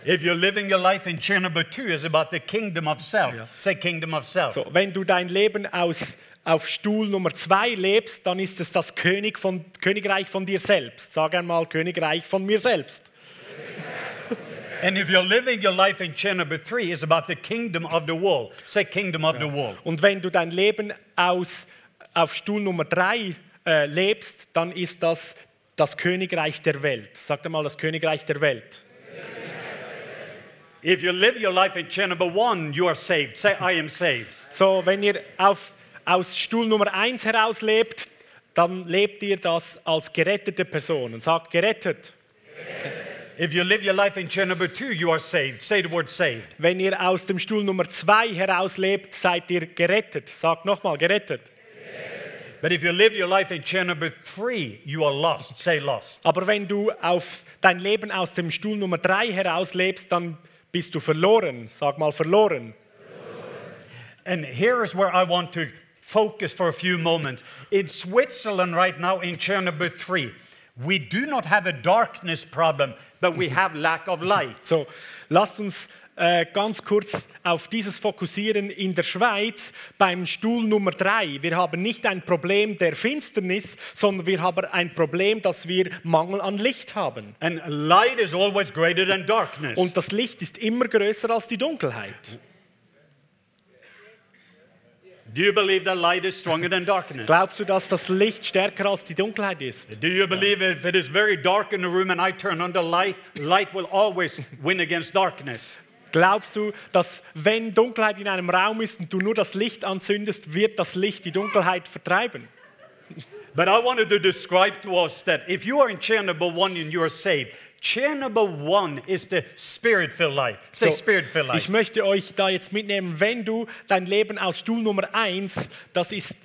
If you're living your life in chair number two, it's about the kingdom of self. Say kingdom of self. So, wenn du dein Leben aus, auf Stuhl Nummer 2 lebst, dann ist es das König von, Königreich von dir selbst. Sag einmal Königreich von mir selbst. *laughs* And if you're living your life in chair number three, it's about the kingdom of the world. Say kingdom of the world. Und wenn du dein Leben aus, auf Stuhl Nummer 3 äh, lebst, dann ist das das Königreich der Welt. Sag einmal das Königreich der Welt. If you live your life in chair number one, you are saved. Say, I am saved. So, wenn ihr auf, aus Stuhl Nummer 1 heraus lebt, dann lebt ihr das als gerettete Personen. Sagt gerettet. If you live your life in chair number two, you are saved. Say the word saved. Wenn ihr aus dem Stuhl Nummer 2 heraus lebt, seid ihr gerettet. Sagt nochmal, gerettet. But if you live your life in chair number three, you are lost. Say lost. Aber wenn du auf dein Leben aus dem Stuhl Nummer 3 heraus lebst, dann bist du verloren. Sag mal verloren. And here is where I want to focus for a few moments. In Switzerland, right now, in chair number three, we do not have a darkness problem, but we have lack of light. So, lasst uns äh, ganz kurz auf dieses fokussieren. In der Schweiz beim Stuhl Nummer 3, wir haben nicht ein Problem der Finsternis, sondern wir haben ein Problem, dass wir Mangel an Licht haben. And light is always greater than darkness. Und das Licht ist immer größer als die Dunkelheit. do you believe that light is stronger than darkness? Glaubst du, dass das Licht stärker als die Dunkelheit ist? Do you believe if it is very dark in the room and I turn on the light, light will always win against darkness? Glaubst du, dass wenn Dunkelheit in einem Raum ist und du nur das Licht anzündest, wird das Licht die Dunkelheit vertreiben? But I wanted to describe to us that if you are in chair number one and you are saved, chair number one is the spirit filled life. Say So, spirit filled life. ich möchte euch da jetzt mitnehmen, wenn du dein Leben aus Stuhl Nummer 1, das ist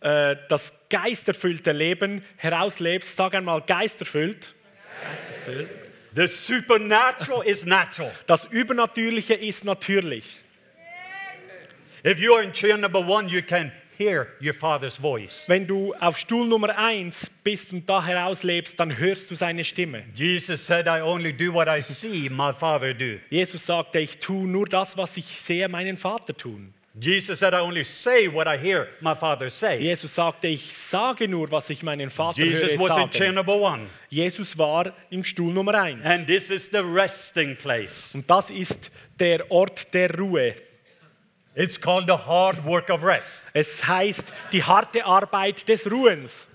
äh, das geisterfüllte Leben, herauslebst, sag einmal geisterfüllt. Geisterfüllt. The supernatural is natural. Das Übernatürliche ist natürlich. If you are in chair number one, you can hear your father's voice. Wenn du auf Stuhl Nummer 1 bist und da herauslebst, dann hörst du seine Stimme. Jesus said, I only do what I see my father do. Jesus sagte, ich tue nur das, was ich sehe, meinen Vater tun. Jesus said, I only say what I hear my father say. Jesus sagte, ich sage nur, was ich meinen Vater Jesus höre was in chair number one. Jesus war im Stuhl Nummer 1. And this is the resting place. Und das ist der Ort der Ruhe. It's called the hard work of rest. Es heißt die harte Arbeit des Ruhens,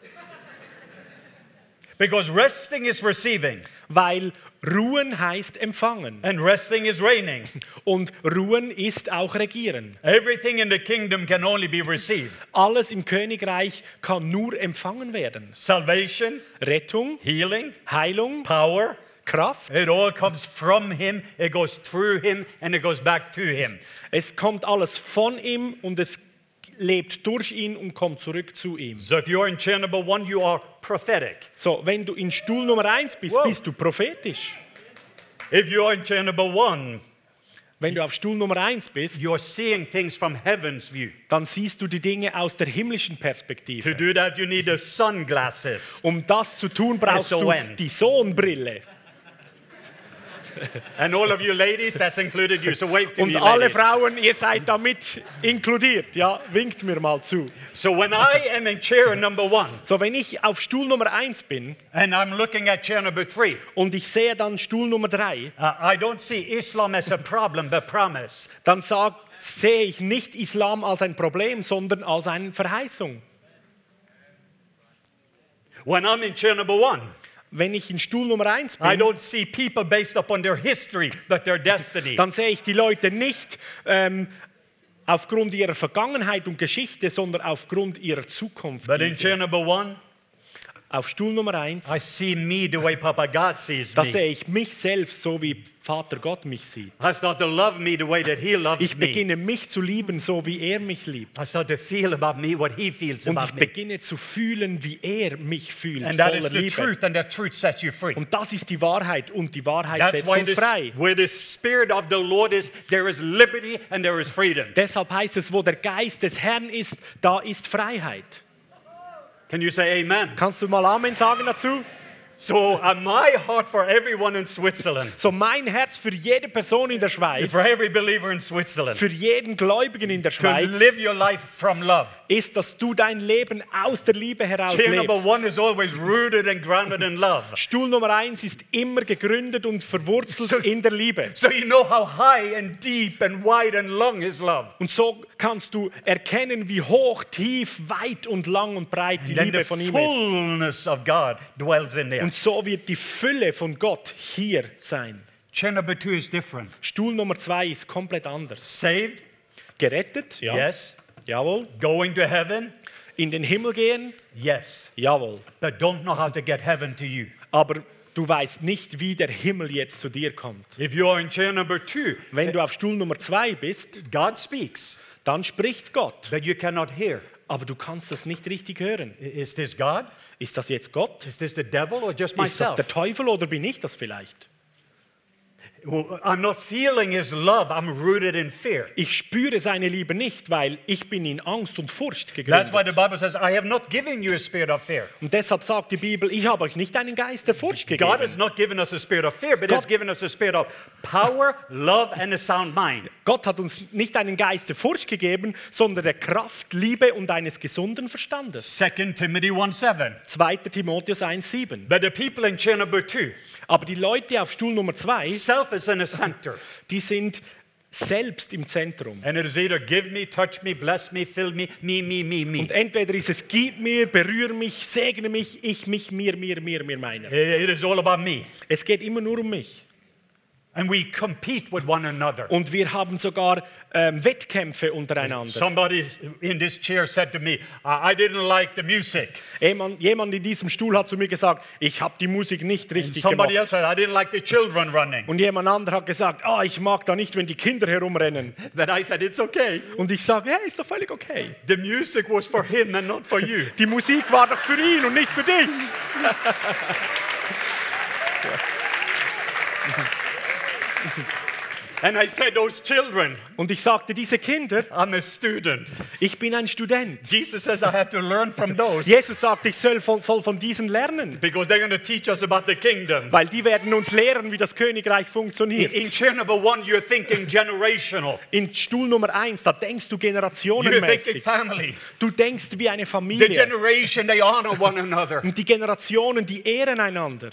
Because resting is receiving, weil Ruhen heißt empfangen and resting is reigning. *laughs* und Ruhen ist auch regieren. Everything in the kingdom can only be received Alles im Königreich kann nur empfangen werden. salvation, Rettung, healing, Heilung, power. Kraft. It all comes from Him, it goes through Him, and it goes back to Him. Es kommt alles von ihm und es lebt durch ihn und kommt zurück zu ihm. So if you're in chair number one, you are prophetic. So, wenn du in Stuhl Nummer 1 bist, Wow. bist du prophetisch. If you are in chair number one, Wenn du auf Stuhl Nummer 1 bist, you're seeing things from heaven's view. dann siehst du die Dinge aus der himmlischen To Perspektive. do that, you need the sunglasses. Um das zu tun, brauchst du die Sohnbrille. And all of you ladies, that's included you. So wave to Und me, alle ladies. Frauen, ihr seid damit inkludiert. Ja, winkt mir mal zu. So when I am in chair number one, So, wenn ich auf Stuhl Nummer 1 bin and I'm looking at chair number three, und ich sehe dann Stuhl Nummer 3, uh, I don't see Islam as a problem, but promise. dann sag, sehe ich nicht Islam als ein Problem, sondern als eine Verheißung. When I'm in chair number one, Wenn ich in Stuhl Nummer 1 I bin, don't see people based upon their history, but their destiny. dann sehe ich die Leute nicht ähm, aufgrund ihrer Vergangenheit und Geschichte, sondern aufgrund ihrer Zukunft. But in number one, Auf Stuhl Nummer 1, I see me the way Papa God sees da me. sehe ich mich selbst so, wie Vater Gott mich sieht. I start to love me the way that He loves Ich beginne mich zu lieben, so wie er mich liebt. I start to feel about me what He feels Und ich beginne zu fühlen, wie er mich fühlt, And that is voller the Liebe. truth, and the truth sets you free. Und das ist die Wahrheit und die Wahrheit That's setzt why uns frei. where the Spirit of the Lord is, there is liberty and there is freedom. Deshalb heißt es, wo der Geist des Herrn ist, da ist Freiheit. Can you say amen? Kannst du mal Amen sagen dazu? So, uh, my heart for everyone in Switzerland, So mein Herz für jede Person in der Schweiz, for every believer in Switzerland, für jeden Gläubigen in der to Schweiz, live your life from love. ist, dass du dein Leben aus der Liebe heraus Chair number lebst. one is always rooted and grounded in love. Stuhl Nummer eins ist immer gegründet und verwurzelt in der Liebe. So you know how high and deep and wide and long is love. Und so kannst du erkennen, wie hoch, tief, weit und lang und breit die Then Liebe the von ihm ist. fullness of God dwells in there. Und so wird die Fülle von Gott hier sein. Chair number two is different. Stuhl Nummer zwei ist komplett anders. Saved, Gerettet, ja. yes. Jawohl. Going to heaven, In den Himmel gehen, yes. jawohl. But don't know how to get heaven to you. Aber du weißt nicht, wie der Himmel jetzt zu dir kommt. If you are in chair number two, Wenn du auf Stuhl Nummer zwei bist, God speaks, dann spricht Gott. but you cannot hear. Aber du kannst das nicht richtig hören. Is this God? Ist das jetzt Gott? Is this the devil or just Ist das myself? der Teufel oder bin ich das vielleicht? I'm not feeling his love. I'm rooted in fear. Ich spüre seine Liebe nicht, weil ich bin in Angst und Furcht That's why the gegründet. Bible says, I have not given you a spirit of fear. Und deshalb sagt die Bibel, ich habe euch nicht einen Geist der Furcht God gegeben. has not given us a spirit of fear, but He's God- given us a spirit of power, love, and a sound mind. Gott hat uns nicht einen Geist der Furcht gegeben, sondern der Kraft, Liebe und eines gesunden Verstandes. 2 Timothy 1 7. 2. Timotheus 1,7. But the people in chair number two, Aber die Leute auf Stuhl Nummer 2, self is in the center. die sind selbst im Zentrum. And it is either give me, touch me, bless me, fill me, me, me, me, me. Und entweder ist es, gib mir, berühre mich, segne mich, ich mich, mir, mir, mir, mir, meiner. It is all about me. Es geht immer nur um mich. And we compete with one another. Und wir haben sogar ähm, Wettkämpfe untereinander. Somebody in this chair said to me, I didn't like the music. Jemand, jemand in diesem Stuhl hat zu mir gesagt, ich habe die Musik nicht richtig Somebody gemacht. else said, I didn't like the children running. Und jemand anderer hat gesagt, ah, ich mag da nicht, wenn die Kinder herumrennen. *laughs* But I said, it's okay. Und ich sage, hey, ist doch völlig okay. The music was for him and not for you. Die Musik war doch für ihn und nicht für dich. *laughs* And I said, those children, Und ich sagte, diese Kinder, I'm a student. ich bin ein Student. Jesus says I have to learn from those Jesus sagt, ich soll von, soll von diesen lernen, because they're going to teach us about the kingdom. weil die werden uns lehren, wie das Königreich funktioniert. In chair number one, you're thinking generational. In Stuhl Nummer eins, da denkst du You're thinking generationenmäßig. family. Du denkst wie eine The Familie. generation, they honor one another. Und die Generationen, die ehren einander.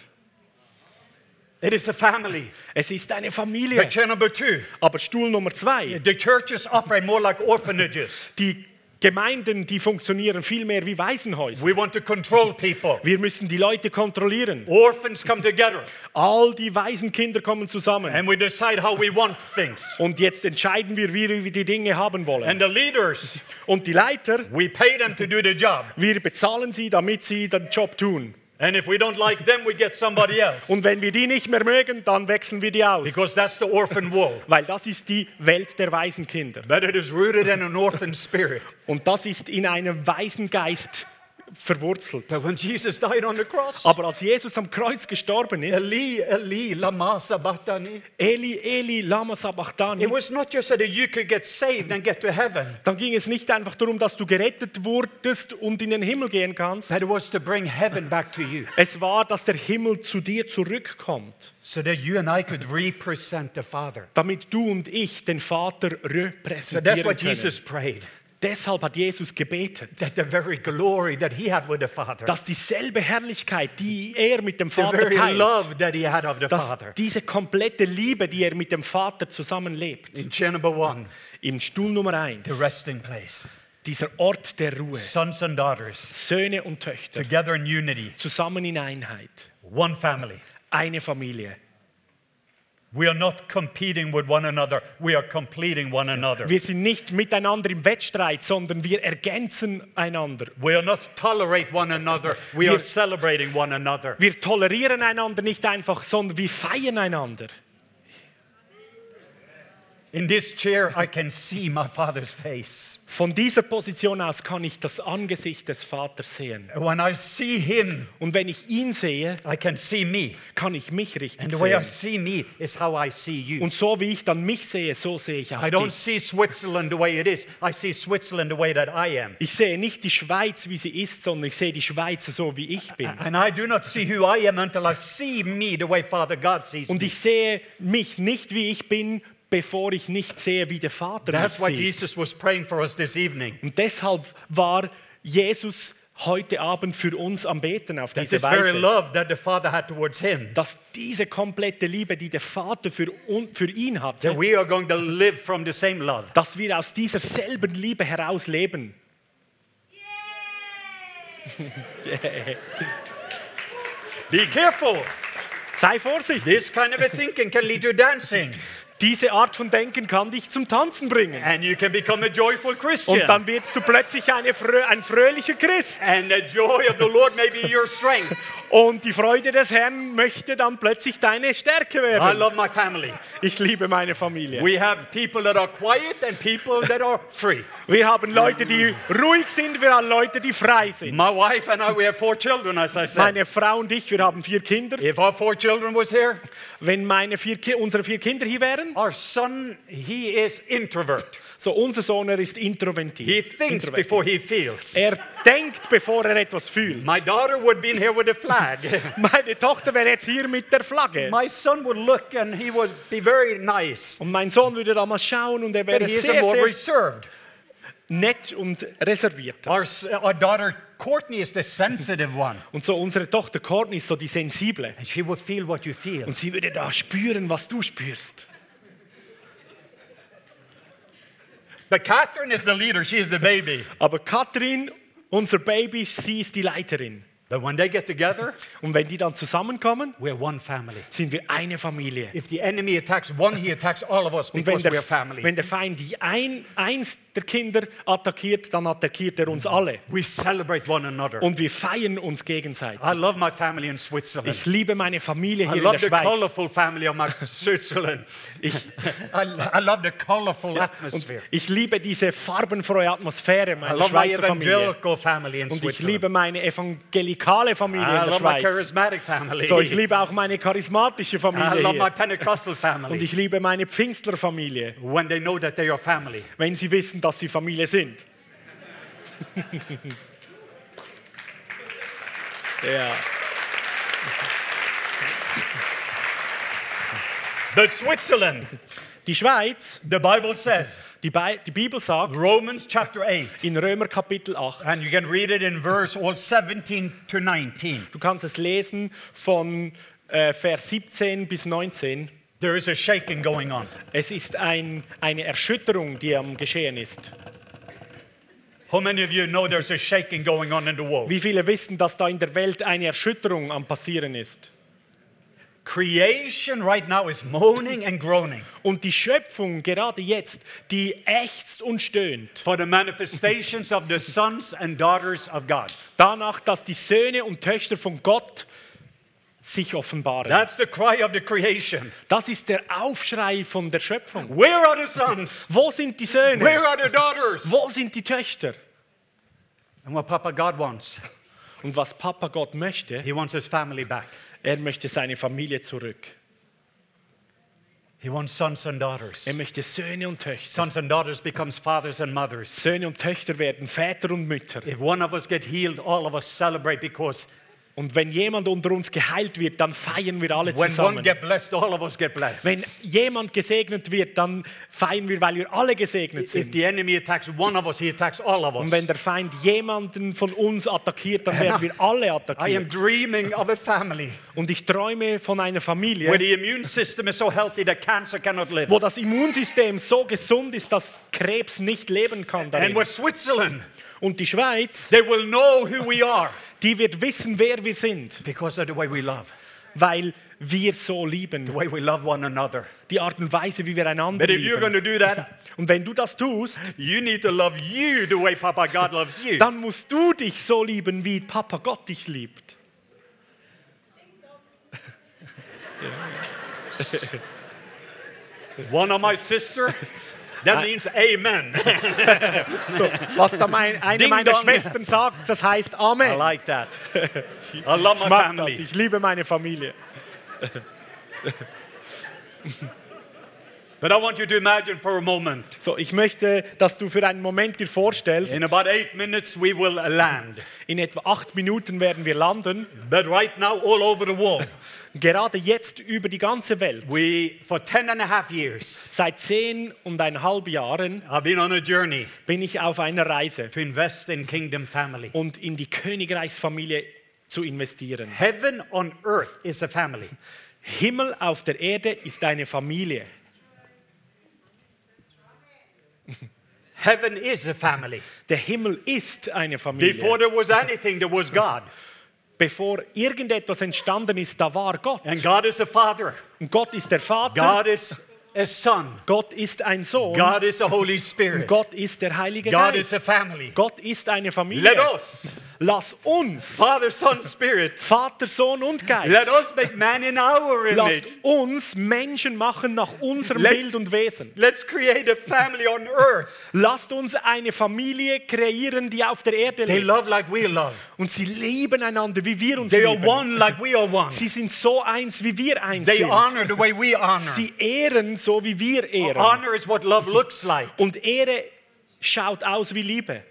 It is a family. Es ist eine Familie. Picture number two. Aber Stuhl Nummer zwei, The churches operate more like orphanages. die Gemeinden, die funktionieren viel mehr wie Waisenhäuser. We want to control people. Wir müssen die Leute kontrollieren. Orphans come together All die Waisenkinder kommen zusammen. and we decide how we want things. Und jetzt entscheiden wir, wie wir die Dinge haben wollen. And the leaders, Und die Leiter, we pay them to do the job. wir bezahlen sie, damit sie den Job tun. And if we don't like them, we get somebody else. Und wenn wir die nicht mehr mögen, dann wechseln wir die aus. Because that's the orphan world. Weil das ist die Welt der Waisenkinder. But it is rooted in an orphan spirit. Und das ist in einem Waisengeist verwurzelt. But when Jesus died on the cross, Aber als Jesus am Kreuz gestorben ist, Eli, Eli, lama sabachthani. Eli, Eli, lama sabachthani, It was not just that you could get saved and get to heaven, dann ging es nicht einfach darum, dass du gerettet wurdest und in den Himmel gehen kannst. but it was to bring heaven back to you, Es war, dass der Himmel zu dir zurückkommt, so that you and I could represent the Father. damit du und ich den Vater So that's repräsentieren what können. Jesus prayed. Deshalb hat Jesus gebetet, That the very glory that he had with the Father, dass dieselbe Herrlichkeit, die er mit dem the Vater very teilt, love that he had of the dass Father. diese komplette Liebe, die er mit dem Vater zusammenlebt, In chair number one, im Stuhl Nummer eins, the resting place. dieser Ort der Ruhe, Sons and daughters Söhne und Töchter, together in unity, zusammen in Einheit, one family. eine Familie. We are not competing with one another, we are completing one another. Wir sind nicht miteinander im Wettstreit, sondern wir ergänzen einander. We are not tolerate one another, we Wir- are celebrating one another. Wir tolerieren einander nicht einfach, sondern wir feiern einander. In this chair, I can see my Father's face. Von dieser Position aus kann ich das Angesicht des Vaters sehen. When I see Him, Und wenn ich ihn sehe, I can see me. kann ich mich And richtig the way I sehen. see me is how I see you. Und so wie ich dann mich sehe, so sehe ich auch I don't dich. see Switzerland the way it is, I see Switzerland the way that I am. Ich sehe nicht die Schweiz, wie sie ist, sondern ich sehe die Schweiz so, wie ich bin. And I do not see who I am until I see me the way Father God sees Und ich sehe mich nicht, wie ich bin, bevor ich nicht sehe, wie der Vater That's why sieht. Jesus was praying for us this evening. Und deshalb war Jesus heute Abend für uns am Beten auf diese Weise. love that the Father had towards Him, Dass diese komplette Liebe, die der Vater für, un- für ihn hatte, we are going to live from the same love. dass wir aus dieser selben Liebe heraus leben. *laughs* Be careful. Sei vorsichtig. This kind of a thinking can lead to dancing. Diese Art von Denken kann dich zum Tanzen bringen. And you can become a joyful Christian. Und dann wirst du plötzlich eine ein fröhlicher Christ. and the joy of the Lord may be your strength. Und die Freude des Herrn möchte dann plötzlich deine Stärke I werden. love my family. Ich liebe meine Familie. We have people that are quiet and people that are free. Wir haben Leute, die ruhig sind, wir haben Leute, die frei sind. My wife and I, we have four children, as I said. Meine Frau und ich, wir haben vier Kinder. If our four children was here, Wenn meine vier, unsere vier Kinder hier wären, our son, he is introvert. so unser Sohn, er ist introvertiert. He thinks before he feels. Er denkt, bevor er etwas fühlt. My daughter would be in here with a flag. *laughs* Meine Tochter wäre jetzt hier mit der Flagge. My son would look and he would be very nice. Und mein Sohn würde da mal schauen und er wäre sehr, sehr reserved. nett und reserviert. Our, our daughter Courtney is the sensitive one. Und so unsere Tochter Courtney ist so die Sensible. And she will feel what you feel. Und sie würde da spüren, was du spürst. But Catherine is the leader, she is the baby. Aber Katrin, unser Baby, sie ist die Leiterin. But when they get together, Und wenn die dann zusammenkommen, we're one family. sind wir eine Familie. If the enemy attacks one, he attacks all of us Und wenn because der, we're family. wenn der Feind ein, eins der Kinder attackiert, dann attackiert er uns alle. We celebrate one another. Und wir feiern uns gegenseitig. I love my family in Switzerland. Ich liebe meine Familie I hier in love der the Schweiz. colorful family of my *laughs* Switzerland. Ich, I, I love the colorful und atmosphere. ich liebe diese farbenfreie Atmosphäre I meiner love my Schweizer Familie. evangelical family in Und ich liebe meine evangelikale Familie I in der love my Schweiz. charismatic family. So, ich liebe auch meine charismatische I Familie love my hier. Pentecostal Und family. ich liebe meine Pfingstlerfamilie, When they know that they are family. wenn sie wissen, dass sie Familie sind. *laughs* ja. But Switzerland, Die Schweiz, the Bible says, die, Bi die Bibel sagt Romans chapter 8, in Römer Kapitel 8, and you can read it in verse all 17 to 19. du kannst es lesen von äh, Vers 17 bis 19. there is a shaking going on. Es ist ein, eine Erschütterung, die am Geschehen ist. How many of you know there's a shaking going on in the world? Wie viele wissen, dass da in der Welt eine Erschütterung am Passieren ist? Creation right now is moaning and groaning Und die Schöpfung gerade jetzt, die ächzt und stöhnt. for the manifestations of the sons and daughters of God. Danach, dass die Söhne und Töchter von Gott sich offenbaren. That's the cry of the creation. Das ist der Aufschrei von der Schöpfung. Where are the sons? Wo sind die Söhne? Where are the daughters? Wo sind die Töchter? And what Papa God wants, Und was Papa Gott möchte, He wants His family back. Er möchte seine Familie zurück. He wants sons and daughters. Er möchte Söhne und Töchter. Sons and daughters becomes fathers and mothers. Söhne und Töchter werden Väter und Mütter. If one of us get healed, all of us celebrate because Und wenn jemand unter uns geheilt wird, dann feiern wir alle when zusammen. blessed. Wenn jemand gesegnet wird, dann feiern wir, weil wir alle gesegnet if sind. the enemy attacks one of us, he attacks all of Und wenn der Feind jemanden von uns attackiert, dann werden wir *laughs* alle I am attackiert. dreaming of a family Und ich träume von einer where Familie, the immune system is so healthy that cancer cannot live. wo das Immunsystem so gesund ist, dass Krebs nicht leben kann. And Darin. with Switzerland, Und die Schweiz, they will know who we are die wird wissen, wer wir sind, because of the way we love, weil wir so the lieben. way we love one another. Die Art und Weise, wie wir einander But if you're lieben. to do that, *laughs* Und wenn du das tust, you need to love you the way Papa God loves you. dann musst du dich so lieben, wie Papa Gott dich liebt. One of my sister, that means amen. *laughs* So, was da mein, eine Ding meiner dong. Schwestern sagt, das heißt Amen. like that. I love my Ich mag das. family. Ich liebe meine Familie. But I want you to imagine for a moment. So, ich möchte, dass du für einen Moment dir vorstellst, In about eight minutes, we will land. in etwa acht Minuten werden wir landen. But right now, all over the world, *laughs* Gerade jetzt über die ganze Welt. we, for 10 and a half years, Seit zehn und eineinhalb Jahren I've been on a journey bin ich auf einer Reise to invest in kingdom family. und in die Königreichsfamilie zu investieren. Heaven on earth is a family. Himmel auf der Erde ist eine Familie. Heaven is a family. Der Himmel ist eine Familie. Before there was anything, there was God. Bevor irgendetwas entstanden ist, da war Gott. And God is a father. Und Gott ist der Vater. God is a son. Gott ist ein Sohn. God is a Holy Spirit. Gott ist der Heilige God is a Geist. family. Gott ist eine Familie. Let us, Lass uns, Father, Son, Spirit, Vater, Sohn und Geist, let us make man in our lasst image. uns Menschen machen nach unserem Let's- Bild und Wesen. Let's create a family on earth. Lasst uns eine Familie kreieren, die auf der Erde They lebt. love like we love. Und sie lieben einander, wie wir uns They are lieben. one like we are one. Sie sind so eins, wie wir eins They sind. honor the way we honor. Sie ehren so, wie wir ehren. Honor is what love looks like. Und Ehre schaut aus wie Liebe.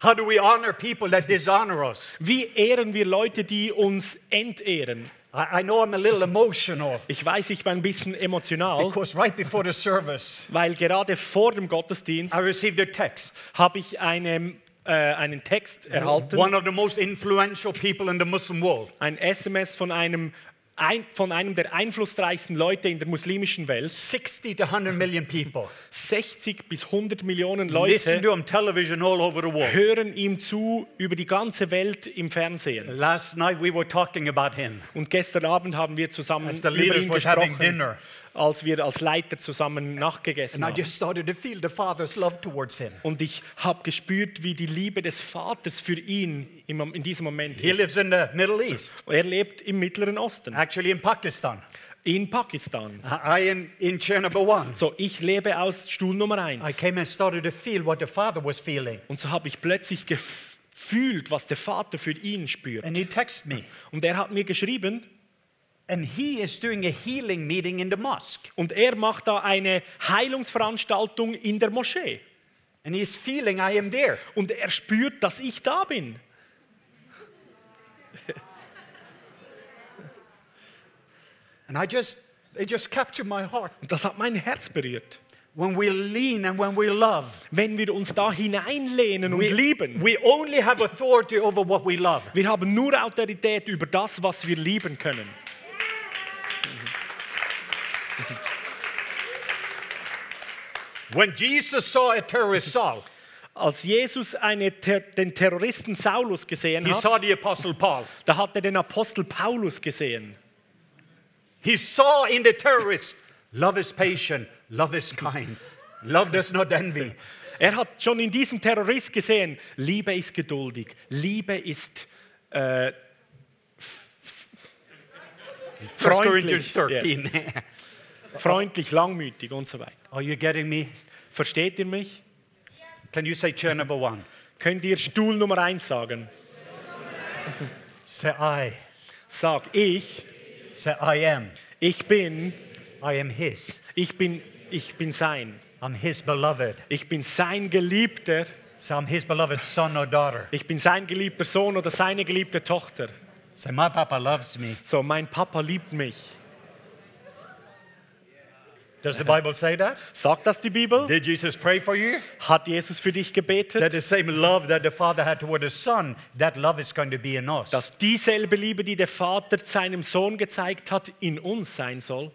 How do we honor people that dishonor us? Wie ehren wir Leute, die uns entehren? I, I know I'm a little emotional Ich weiß, ich bin ein bisschen emotional, because right before the service, weil gerade vor dem Gottesdienst I received a text. habe ich eine, äh, einen Text erhalten, One of the most influential people in the Muslim world. ein SMS von einem, ein, von einem der einflussreichsten Leute in der muslimischen Welt. 60 to 100 million people 60 bis 100 Millionen listen Leute to him television all over the world. hören ihm zu über die ganze Welt im Fernsehen. Last night we were talking about him. Und gestern Abend haben wir zusammen As the über ihn were having gesprochen, dinner. Als wir als Leiter zusammen nachgegessen I haben. Und ich habe gespürt, wie die Liebe des Vaters für ihn in diesem Moment He ist. lives in the Middle East, Er lebt im Mittleren Osten, actually in Pakistan. in Pakistan. I I am in chair number one. So, ich lebe aus Stuhl Nummer I eins. came and started to feel what the Father was feeling. Und so habe ich plötzlich gefühlt, was der Vater für ihn spürt. And he texted me. Und er hat mir geschrieben, und er macht da eine Heilungsveranstaltung in der Moschee. And he's feeling I am there. Und er spürt, dass ich da bin. And I just, it just captured my heart. Und das hat mein Herz berührt. when we lean and when we love, wenn wir uns da hineinlehnen und we, lieben. we only have authority over what we love. Wir haben nur Autorität über das, was wir lieben können. When Jesus saw a terrorist Saul, Als Jesus eine, den Terroristen Saulus gesehen he saw hat, the apostle Paul. da hat er den Apostel Paulus gesehen. He saw in the terrorist, love is patient, love is kind, love does not envy. Er hat schon in diesem Terrorist gesehen, Liebe ist geduldig, Liebe ist äh, Corinthians freundlich, 13. yes, *laughs* freundlich, langmütig und so weiter. Are you getting me? Versteht ihr mich? Can you say chair number one? Könnt ihr Stuhl Nummer eins sagen? Say I. Sag ich, Say I am. ich bin, I am his. ich bin, ich bin sein. I'm his beloved. Ich bin sein Geliebter. Say I'm his beloved son or daughter. Ich bin sein geliebter Sohn oder seine geliebte Tochter. Say my papa loves me. So, mein Papa liebt mich. Does the Bible say that? Sagt das die Bibel? Did Jesus pray for you? Hat Jesus für dich That gebetet? the same love that the Father had toward his Son, that love is going to be in us. Dass dieselbe Liebe, die der Vater seinem Sohn gezeigt hat, in uns sein soll.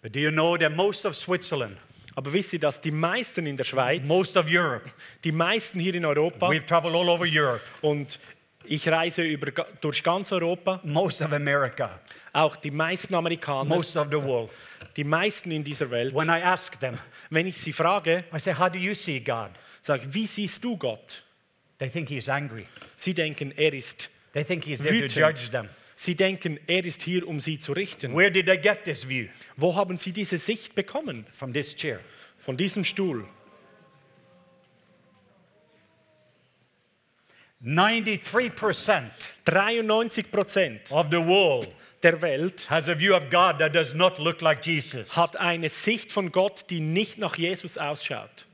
But do you know that most of Switzerland, Aber wisst ihr, dass die meisten in der Schweiz, most of Europe, die meisten hier in Europa we've traveled all over Europe, und ich reise über, durch ganz Europa, most of America, auch die meisten Amerikaner, most of the world. die meisten in dieser Welt, When I ask them, wenn ich sie frage, I say, How do you see God? sage ich, wie siehst du Gott? They think he's angry. Sie denken, er ist They think he's there to judge them. Sie denken, er ist hier, um sie zu richten. Where did they get this view? Wo haben sie diese Sicht bekommen? From this chair. Von diesem Stuhl. 93% 93 Prozent of the world der Welt has a view of God that does not look like Jesus. hat eine Sicht von Gott, die nicht nach Jesus ausschaut.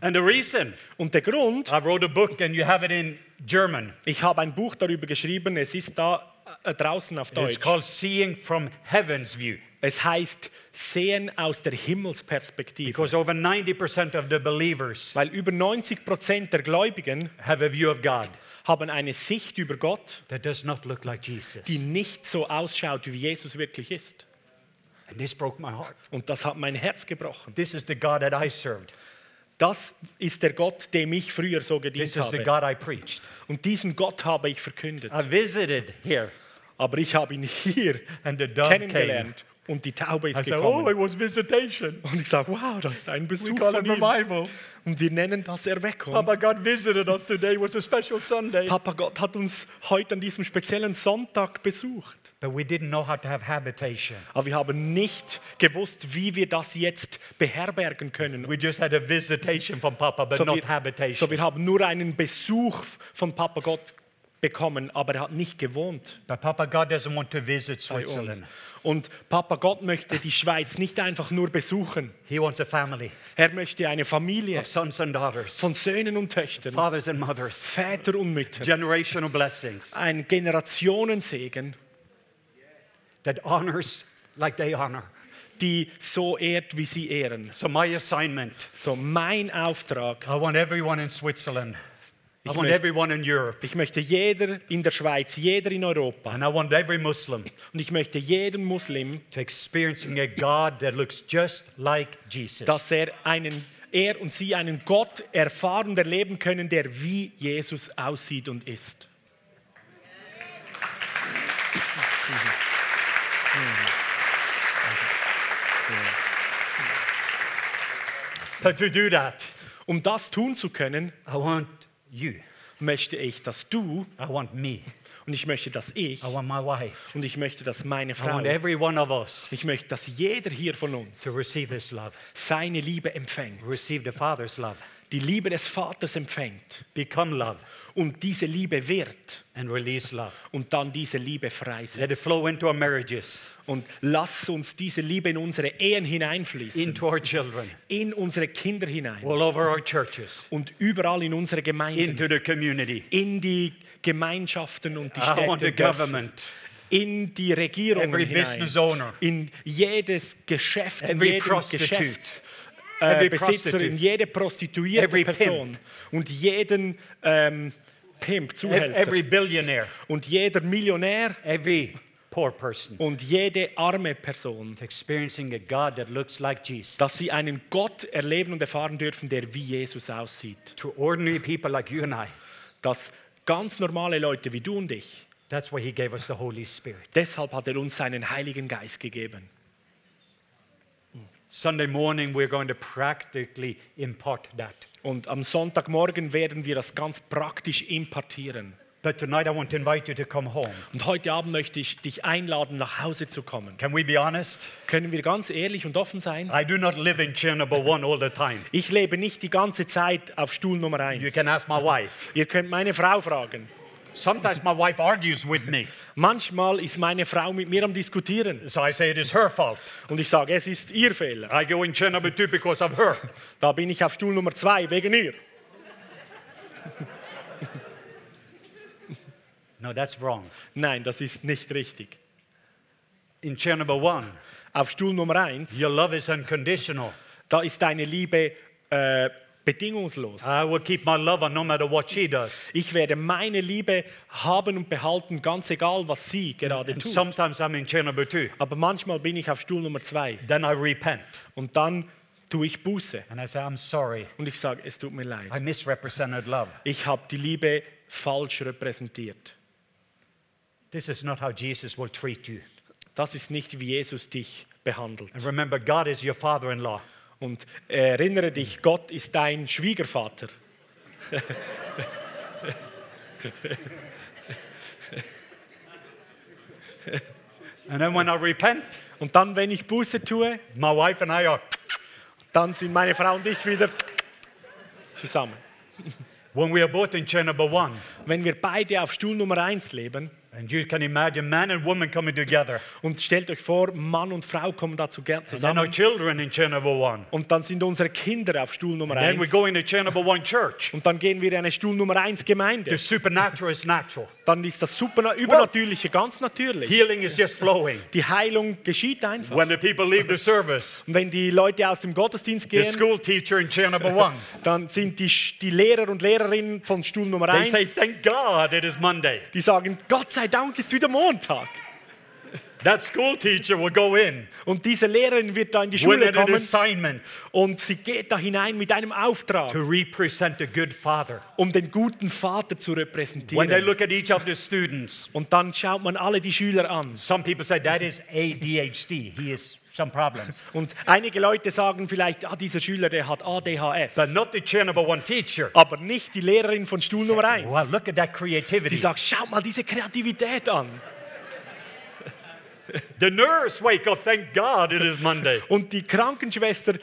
And the reason, Und der Grund, I wrote a book and you have it in German. ich habe ein Buch darüber geschrieben, es ist da äh, draußen auf It's Deutsch. called Seeing from Heaven's View. Es heißt Sehen aus der Himmelsperspektive. Because over 90% of the believers Weil über 90 Prozent der Gläubigen have a view of God haben eine Sicht über Gott, like die nicht so ausschaut, wie Jesus wirklich ist. This. Und das hat mein Herz gebrochen. This is the God that I served. Das ist der Gott, dem ich früher so This gedient is the habe. God I preached. Und diesen Gott habe ich verkündet. I visited here Aber ich habe ihn hier and the dove came. Und die Taube I ist said, oh, it gekommen. was visitation. Und ich sage, wow, das ist ein We Besuch call von ihm. revival. Und wir nennen das Erweckung. Papa God visited us today. It was a special Sunday. Papa Gott hat uns heute an diesem speziellen Sonntag besucht. But we didn't know how to have habitation. Aber wir haben nicht gewusst, wie wir das jetzt beherbergen können. We just had a visitation from Papa, but So not wir, habitation. so wir haben nur einen Besuch von Papa Gott bekommen, aber er hat nicht gewohnt but Papa God doesn't want to visit. Switzerland. Und Papa Gott möchte die Schweiz nicht einfach nur besuchen. He wants a family Er möchte eine Familie of sons and daughters, von Söhnen und Töchtern, fathers and mothers, Väter und Mütter. generational blessings Ein Generationensegen, that honors like they honor. die so ehrt, wie sie ehren. So my assignment, So mein Auftrag. I want everyone in Switzerland. I Ich want möchte- everyone in Europe. Ich möchte jeder in der Schweiz, jeder in Europa And I want every Muslim und ich möchte jeden Muslim, to experiencing a God that looks just like Jesus. dass er einen er und sie einen Gott erfahren und erleben können, der wie Jesus aussieht und ist. But to do that, Um das tun zu können, I want you. möchte ich, dass du I want me. und ich möchte, dass ich I want my wife. und ich möchte, dass meine I Frau, want every one of us ich möchte, dass jeder hier von uns to receive His love, seine Liebe empfängt, receive the Father's love, die Liebe des Vaters empfängt become love, und diese Liebe wird and release love. und dann diese Liebe Let it freisetzt. flow into our marriages, Und lass uns diese Liebe in unsere Ehen hineinfließen, into our children, in unsere Kinder hinein. All over our churches, und überall in unsere Gemeinden, into the community. in die Gemeinschaften und die I want the Städte, government, in die Regierung Every hinein, business owner. in jedes Geschäft, in Every jeden prostitute. Geschäftsbesitzer, Every äh, Besitzer, in jede prostituierte Every Person. Und jeden ähm, Pimp, Ev- Zuhälter Every billionaire, und jeder Millionär every poor person und jede arme Person, experiencing a God that looks like Jesus. dass sie einen Gott erleben und erfahren dürfen, der wie Jesus aussieht. To ordinary people like you and I, Dass ganz normale Leute wie du und ich, that's why He gave us the Holy Spirit. deshalb hat er uns seinen Heiligen Geist gegeben. Sunday morning, we're going to practically impart that. Und am Sonntagmorgen werden wir das ganz praktisch impartieren. But tonight, I want to invite you to come home. Und heute Abend möchte ich dich einladen, nach Hause zu kommen. Can we be honest? Können wir ganz ehrlich und offen sein? I do not live in chair number one all the time. Ich lebe nicht die ganze Zeit auf Stuhl Nummer You 1. can ask my wife. Ihr könnt meine Frau fragen. Sometimes my wife argues with me, Manchmal ist meine Frau mit mir am Diskutieren so I say it is her fault. und ich sage, es ist ihr Fehler. I go in chair number two because of her. Da bin ich auf Stuhl Nummer 2 wegen ihr. No, that's wrong. Nein, das ist nicht richtig. In chair number one, Auf Stuhl Nummer 1, your love is unconditional. da ist deine Liebe äh, bedingungslos. I will keep my love on no matter what she does. Ich werde meine Liebe haben und behalten, ganz egal, was sie gerade And tut. sometimes I'm in chair number two. Aber manchmal bin ich auf Stuhl Nummer 2 Then I repent und dann tue ich Buße and I say, I'm sorry. und ich sage, es tut mir leid. I misrepresented love. Ich habe die Liebe falsch repräsentiert. This is not how Jesus will treat you. Das ist nicht, wie Jesus dich behandelt. And remember, God is your father in law. Und erinnere dich, Gott ist dein Schwiegervater. And then when I repent, Und dann, wenn ich Buße tue, my wife and I are, dann sind meine Frau und ich wieder zusammen. when we are both in chair number one, Wenn wir beide auf Stuhl Nummer 1 leben, and you can imagine man and woman coming together, und stellt euch vor, Mann und Frau kommen dazu gern and then our children in number one. und dann sind unsere Kinder auf Stuhl Nummer Then we 1, go into chair number one church. und dann gehen wir in eine Stuhl Nummer 1 Gemeinde. The supernatural is natural. Dann ist das Super Übernatürliche ganz natürlich. Healing is just flowing. Die Heilung geschieht einfach. When the people leave the service, Und wenn die Leute aus dem Gottesdienst the gehen, school teacher in chair number one, *laughs* dann sind die, die Lehrer und Lehrerinnen von Stuhl Nummer they 1, say, Thank God it is Monday. die sagen, Gott sei Dank ist wieder Montag. That school teacher will go in Und diese Lehrerin wird da in die with Schule an kommen assignment und sie geht da hinein mit einem Auftrag, to represent a good father. um den guten Vater zu When they repräsentieren. look at each of the students, Und dann schaut man alle die Schüler an. some people say that is ADHD. He has some problems. Und einige Leute sagen vielleicht, ah, dieser Schüler, der hat ADHS. But not the chair number one teacher. Aber nicht die Lehrerin von Stuhl Nummer 1. Wow, look at that Die creativity. sagt, schaut mal diese Kreativität an. The nurse wake up, thank God it is Monday. *laughs* Und die Krankenschwester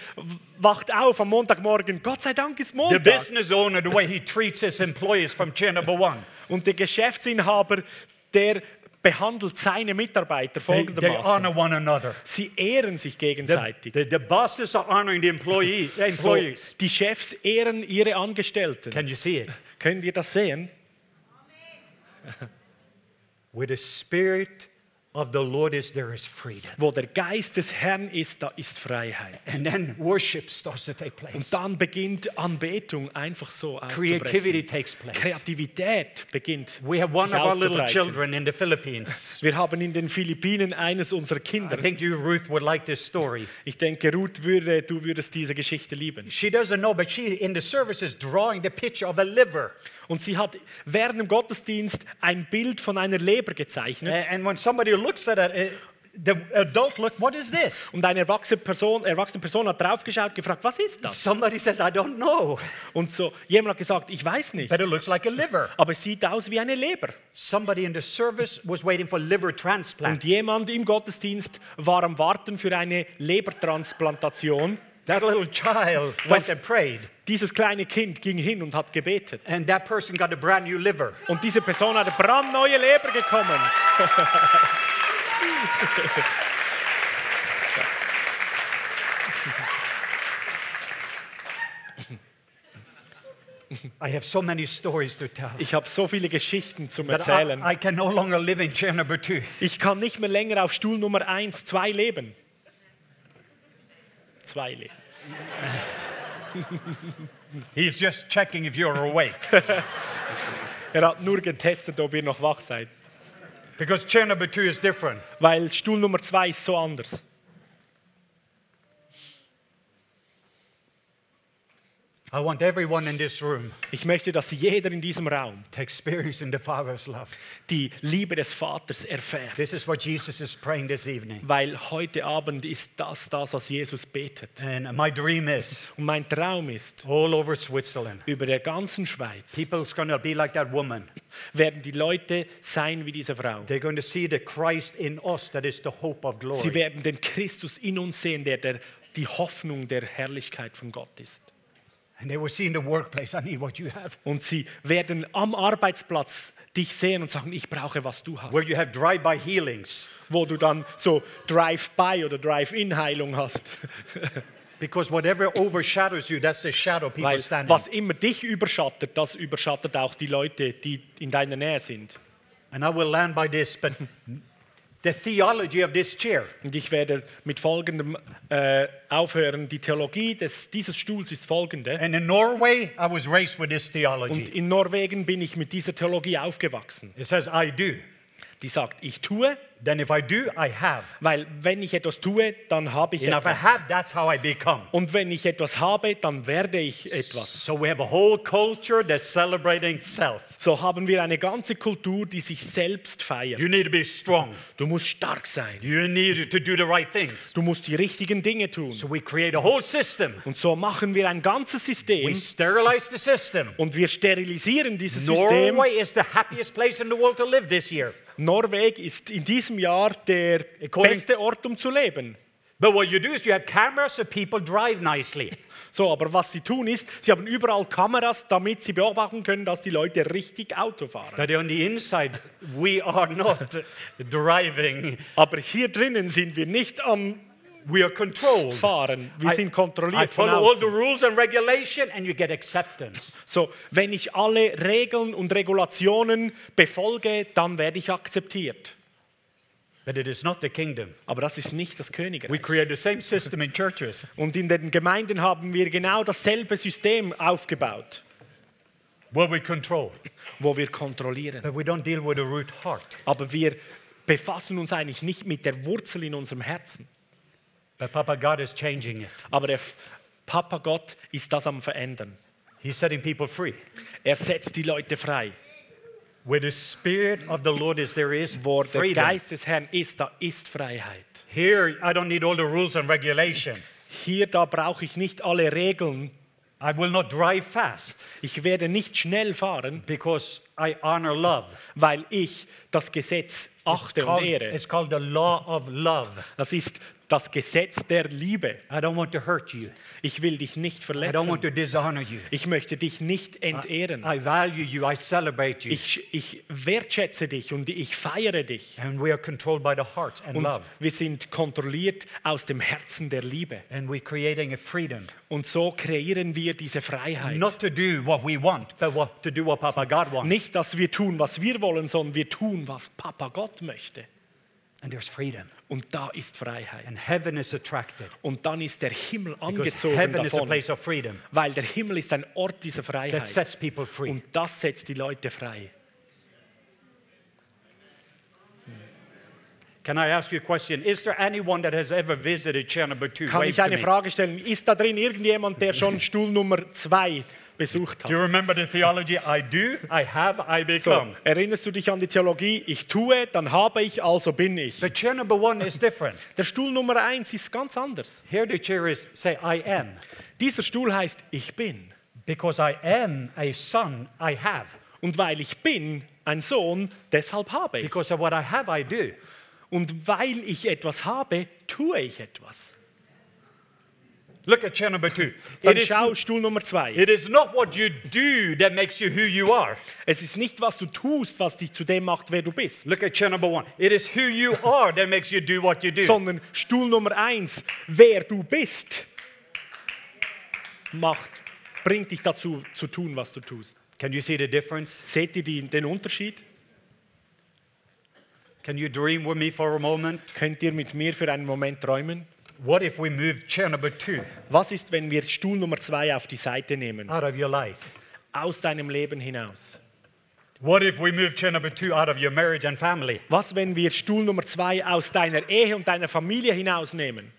wacht auf am Montagmorgen. Gott sei Dank ist The Montag. business owner, the way he treats his employees from chair number one. Und der Geschäftsinhaber, der behandelt seine Mitarbeiter They, they folgendermaßen. honor one another. Sie ehren sich The, gegenseitig. the, the bosses are honoring the employee, *laughs* So, employees. die Chefs ehren ihre Angestellten. Can you see it? Können wir das sehen? Where the spirit of the Lord is, there is freedom. Wo der Geist des Herrn ist, da ist Freiheit. And then worship starts to take place. Und dann beginnt Anbetung einfach so Creativity takes place. Kreativität beginnt We have one of our little children in the Philippines. Wir haben in den Philippinen eines unserer I Kinder. think you, Ruth, would like this story. Ich denke, Ruth, würde, du würdest diese Geschichte lieben. She doesn't know, but she in the service is drawing the picture of a liver. Und sie hat während dem Gottesdienst ein Bild von einer Leber gezeichnet. And, when somebody looks at it, the adult look, what is this? Und eine erwachsene Person, erwachsene Person hat draufgeschaut, gefragt, was ist das? Somebody says, I don't know, Und so jemand hat gesagt, ich weiß nicht. but it looks like a liver. Aber es sieht aus wie eine Leber. Somebody in the service was waiting for liver transplant. Und jemand im Gottesdienst war am Warten für eine Lebertransplantation. That little child went and prayed, Dieses kleine Kind ging hin und hat gebetet. and that person got a brand new liver. Und diese Person hat eine brandneue Leber bekommen. I have so many stories to tell. Ich habe so viele Geschichten zum Erzählen. I, I can no longer live in chair number two. Ich kann nicht mehr länger auf Stuhl Nummer 1, 2 leben. Zwei leben. *laughs* He's just checking if you're awake. *laughs* Er hat nur getestet, ob ihr noch wach seid. because chair number two is different. Weil Stuhl Nummer 2 ist so anders. Ich möchte, dass jeder in diesem Raum to experience in the Father's love. die Liebe des Vaters erfährt. This is what Jesus is praying this evening. Weil heute Abend ist das das, was Jesus betet. And my dream is Und mein Traum ist, all over Switzerland, über der ganzen Schweiz people's going to be like that woman. werden die Leute sein wie diese Frau. They're going to see the Christ in us that is the hope of Sie werden den Christus in uns sehen, der, der die Hoffnung der Herrlichkeit von Gott ist. Und sie werden am Arbeitsplatz dich sehen und sagen, ich brauche, was du hast. Where you have drive-by healings. Wo du dann so Drive-by oder Drive-in-Heilung hast. *laughs* Because whatever overshadows you, that's the shadow people Weil standing. was immer dich überschattet, das überschattet auch die Leute, die in deiner Nähe sind. And I will land by this, but the theology of this chair Und ich werde mit folgendem äh, aufhören. Die Theologie des, dieses Stuhls ist folgende. And in Norway, I was raised with this Und theology. in Norwegen bin ich mit dieser Theologie aufgewachsen. It says, I do. Die sagt, ich tue, Then if I do, I have. weil wenn ich etwas tue, dann habe ich And if I etwas. have, that's how I become. Und wenn ich etwas habe, dann werde ich etwas. So we have a whole culture that's celebrating self. So haben wir eine ganze Kultur, die sich selbst feiert. You need to be strong. Du musst stark sein. You need to do the right things. Du musst die richtigen Dinge tun. So we create a whole system. Und so machen wir ein ganzes We System sterilize the system. und wir sterilisieren dieses System. Norway is the happiest place in the world to live this year. Norweg ist in diesem Jahr der According- beste Ort, um zu leben. But what you do is you have cameras so people drive nicely. *laughs* So, aber was sie tun ist, sie haben überall Kameras, damit sie beobachten können, dass die Leute richtig Auto fahren. But on the inside, we are not *laughs* driving. Aber hier drinnen sind wir nicht am We are controlled. Fahren. Wir I- sind I kontrolliert von follow all the rules and regulation and you get acceptance. So, wenn ich alle Regeln und Regulationen befolge, dann werde ich akzeptiert. But it is not the kingdom. Aber das ist nicht das We Königreich. create the same system in churches. Und in den Gemeinden haben wir genau dasselbe System aufgebaut, where we control, wo wir kontrollieren. but we don't deal with the root heart. Aber wir befassen uns eigentlich nicht mit der Wurzel in unserem Herzen. But Papa God is changing it. Aber der Papa Gott ist das am Verändern. He's setting people free. Er setzt die Leute frei. Where the Spirit of the Lord is, there is Wo der freedom. Geist des Herrn ist, da ist Freiheit. Here, I don't need all the rules and regulation. Hier, da brauche ich nicht alle Regeln. I will not drive fast Ich werde nicht schnell fahren, because I honor love. weil ich das Gesetz achte und Called- ehre. it's called the law of love. Das ist das Gesetz der Liebe. I don't want to hurt you. Ich will dich nicht I don't want verletzen. to dishonor you. Ich möchte dich nicht entehren. I value you. I celebrate you. Ich, ich wertschätze dich und ich feiere dich. And we are controlled by the heart and Und love. wir sind kontrolliert aus dem Herzen der Liebe. And we're creating a freedom. Und so kreieren wir diese Freiheit. Not to do what we want, but what, to do what Papa God wants. Nicht, dass wir tun, was wir wollen, sondern wir tun, was Papa Gott möchte. And there's freedom. Und da ist Freiheit. And heaven is attracted. Und dann ist der Himmel angezogen heaven is a davon. place of freedom Weil der Himmel ist ein Ort dieser that Freiheit. sets people free. Und das setzt die Leute frei. Can I ask you a question? Is there anyone that has ever visited chair number two? Kann Wave ich eine. Frage stellen? Ist da drin irgendjemand, der schon *laughs* Stuhl Nummer zwei besucht Do you remember the theology? I do, I have, I So, become. erinnerst du dich an die Theologie? Ich tue, dann habe ich, also bin ich. But chair number one is different. Der Stuhl Nummer eins ist ganz anders. Here the chair is say, I am. Dieser Stuhl heißt, ich bin. Because I am a son, I have. Und weil ich bin ein Sohn, deshalb habe ich. Because of what I have, I do. Und weil ich etwas habe, tue ich etwas. Look at chair number two. Dann It is, schau Stuhl Nummer zwei. it is not what you do that makes you who you are. Es ist nicht, was du tust, was dich zu dem macht, wer du bist, Look at chair number one. It is who you are that makes you do what you do. sondern Stuhl Nummer eins, wer du bist, macht bringt dich dazu zu tun, was du tust? Can you see the difference? Seht ihr die, den Unterschied? Can you dream with me for a moment? Könnt ihr mit mir für einen Moment träumen? What if we moved chair number two Was ist, wenn wir Stuhl Nummer zwei auf die Seite nehmen? out of your life? Aus deinem Leben hinaus. What if we moved chair number two out of your marriage and family? Was, wenn wir Stuhl Nummer zwei aus deiner Ehe und deiner Familie hinausnehmen?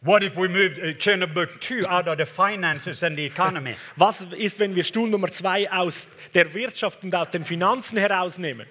What if we moved uh, chair number two out of the finances and the economy? *laughs* Was ist, wenn wir Stuhl Nummer zwei aus der Wirtschaft und aus den Finanzen herausnehmen?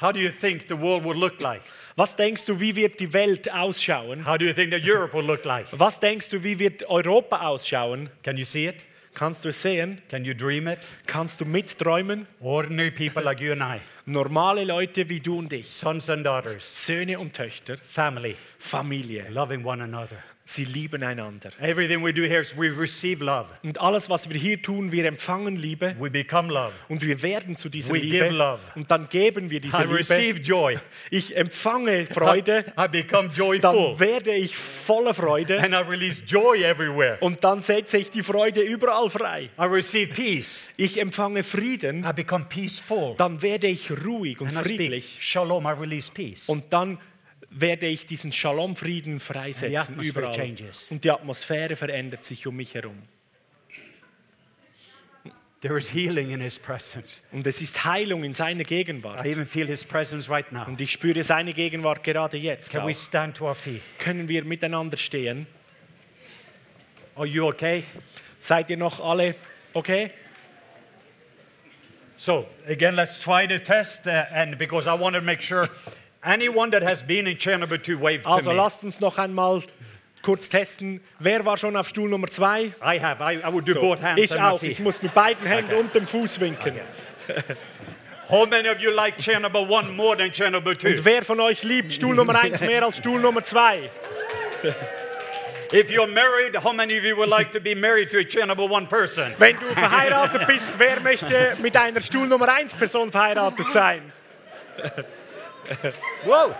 How do you think the world would look like? Was denkst du, wie wird die Welt ausschauen? How do you think that Europe would look like? Was denkst du, wie wird Europa ausschauen? Can you see it? Kannst du es sehen? Can you dream it? Kannst du mitträumen? Ordinary people like you and I, Normale Leute wie du und ich, sons and daughters, Söhne und Töchter, family, Familie, loving one another. Sie lieben einander. Everything we do here is we receive love, Und alles, was wir hier tun, wir empfangen Liebe we become love. und wir werden zu dieser We give Liebe love. und dann geben wir diese I receive Liebe. joy. Ich empfange Freude, *laughs* I become dann joyful. werde ich voller Freude And I release joy everywhere. und dann setze ich die Freude überall frei. I receive peace. Ich empfange Frieden, I become peaceful. dann werde ich ruhig und And I speak friedlich shalom, I release peace. und dann werde ich diesen Shalom-Frieden freisetzen überall. changes. Und die Atmosphäre verändert sich um mich herum. There is healing in His presence. Und es ist Heilung in seiner Gegenwart. I even feel His presence right now. Und ich spüre seine Gegenwart gerade jetzt. Can we stand to our feet? Können wir miteinander stehen? Are you okay? Seid ihr noch alle okay? So, again, let's try the test. Uh, and because I want to make sure anyone that has been in chair number two, wave to Also me. lasst uns noch einmal kurz testen. Wer war schon auf Stuhl Nummer zwei? I have. I, I would do So, both hands ich auch. Ich muss mit beiden Händen Okay. und dem Fuß winken. How many of you like chair number one more than number two? Und wer von euch liebt Stuhl Nummer eins mehr als Stuhl Nummer zwei? If you're married, how many of you would like to be married to a chair number one person? Wenn du verheiratet bist, wer möchte mit einer Stuhl Nummer eins Person verheiratet sein? *laughs* Whoa!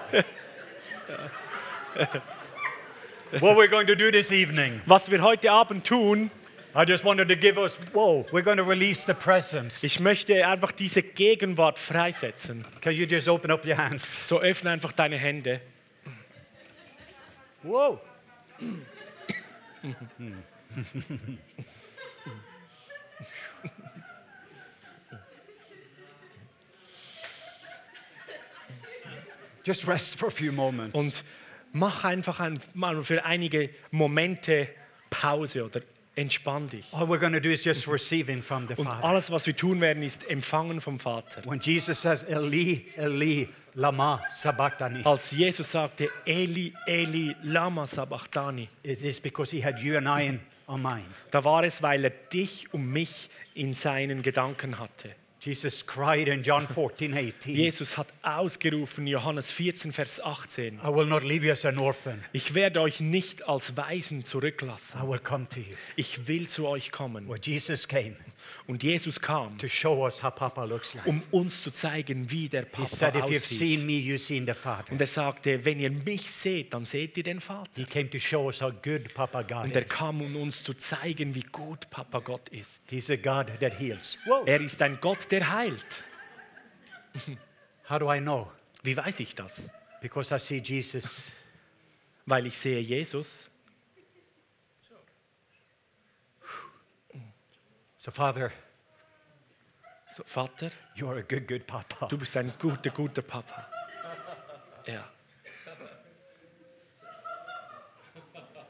*laughs* what we're going to do this evening, Was wir heute Abend tun, I just wanted to give us, whoa, we're going to release the presence. ich möchte einfach diese Gegenwart freisetzen. Can you just open up your hands? So öffne einfach deine Hände. Whoa! *laughs* Just rest for a few moments. Und mach einfach ein, mal für einige Momente Pause oder entspann dich. all we're going to do is just receiving from the Und Father. alles, was wir tun werden, ist empfangen vom Vater. When Jesus says, Eli, Eli, lama sabachthani, Als Jesus sagte, Eli, Eli, lama sabachthani, it is because he had you and I in on mind. da war es, weil er dich und mich in seinen Gedanken hatte. Jesus cried in John 14, 18, Jesus hat ausgerufen, Johannes 14, Vers 18, I will not leave you as an orphan. ich werde euch nicht als Waisen zurücklassen. I will come to you. Ich will zu euch kommen. Well, Jesus came Und Jesus kam, to show us how Papa looks like. um uns zu zeigen, wie der He said, Papa if you've aussieht. seen me, you've seen the Father. Und er sagte, wenn ihr mich seht, dann seht ihr den Vater. He came to show us how good Papa God Und er kam, um uns zu zeigen, wie gut Papa Gott ist. He's a God that heals. Whoa. Er ist ein Gott, der heilt. How do I know? Wie weiß ich das? Because I see Jesus. Weil ich sehe Jesus. So, Father, So, Vater, you are a good, good Papa. du bist ein guter, guter Papa. Ja.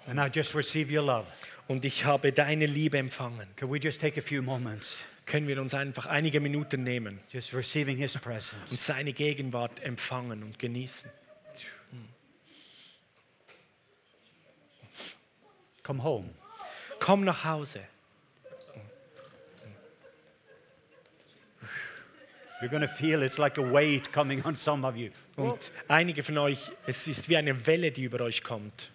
And I just receive your love. Und ich habe deine Liebe empfangen. Can we just take a few moments, Können wir uns einfach einige Minuten nehmen just receiving His und presence? seine Gegenwart empfangen und genießen? Come home. Komm nach Hause. You're going to feel it's like a weight coming on some of you. Und einige von euch, es ist wie eine Welle, die über euch kommt.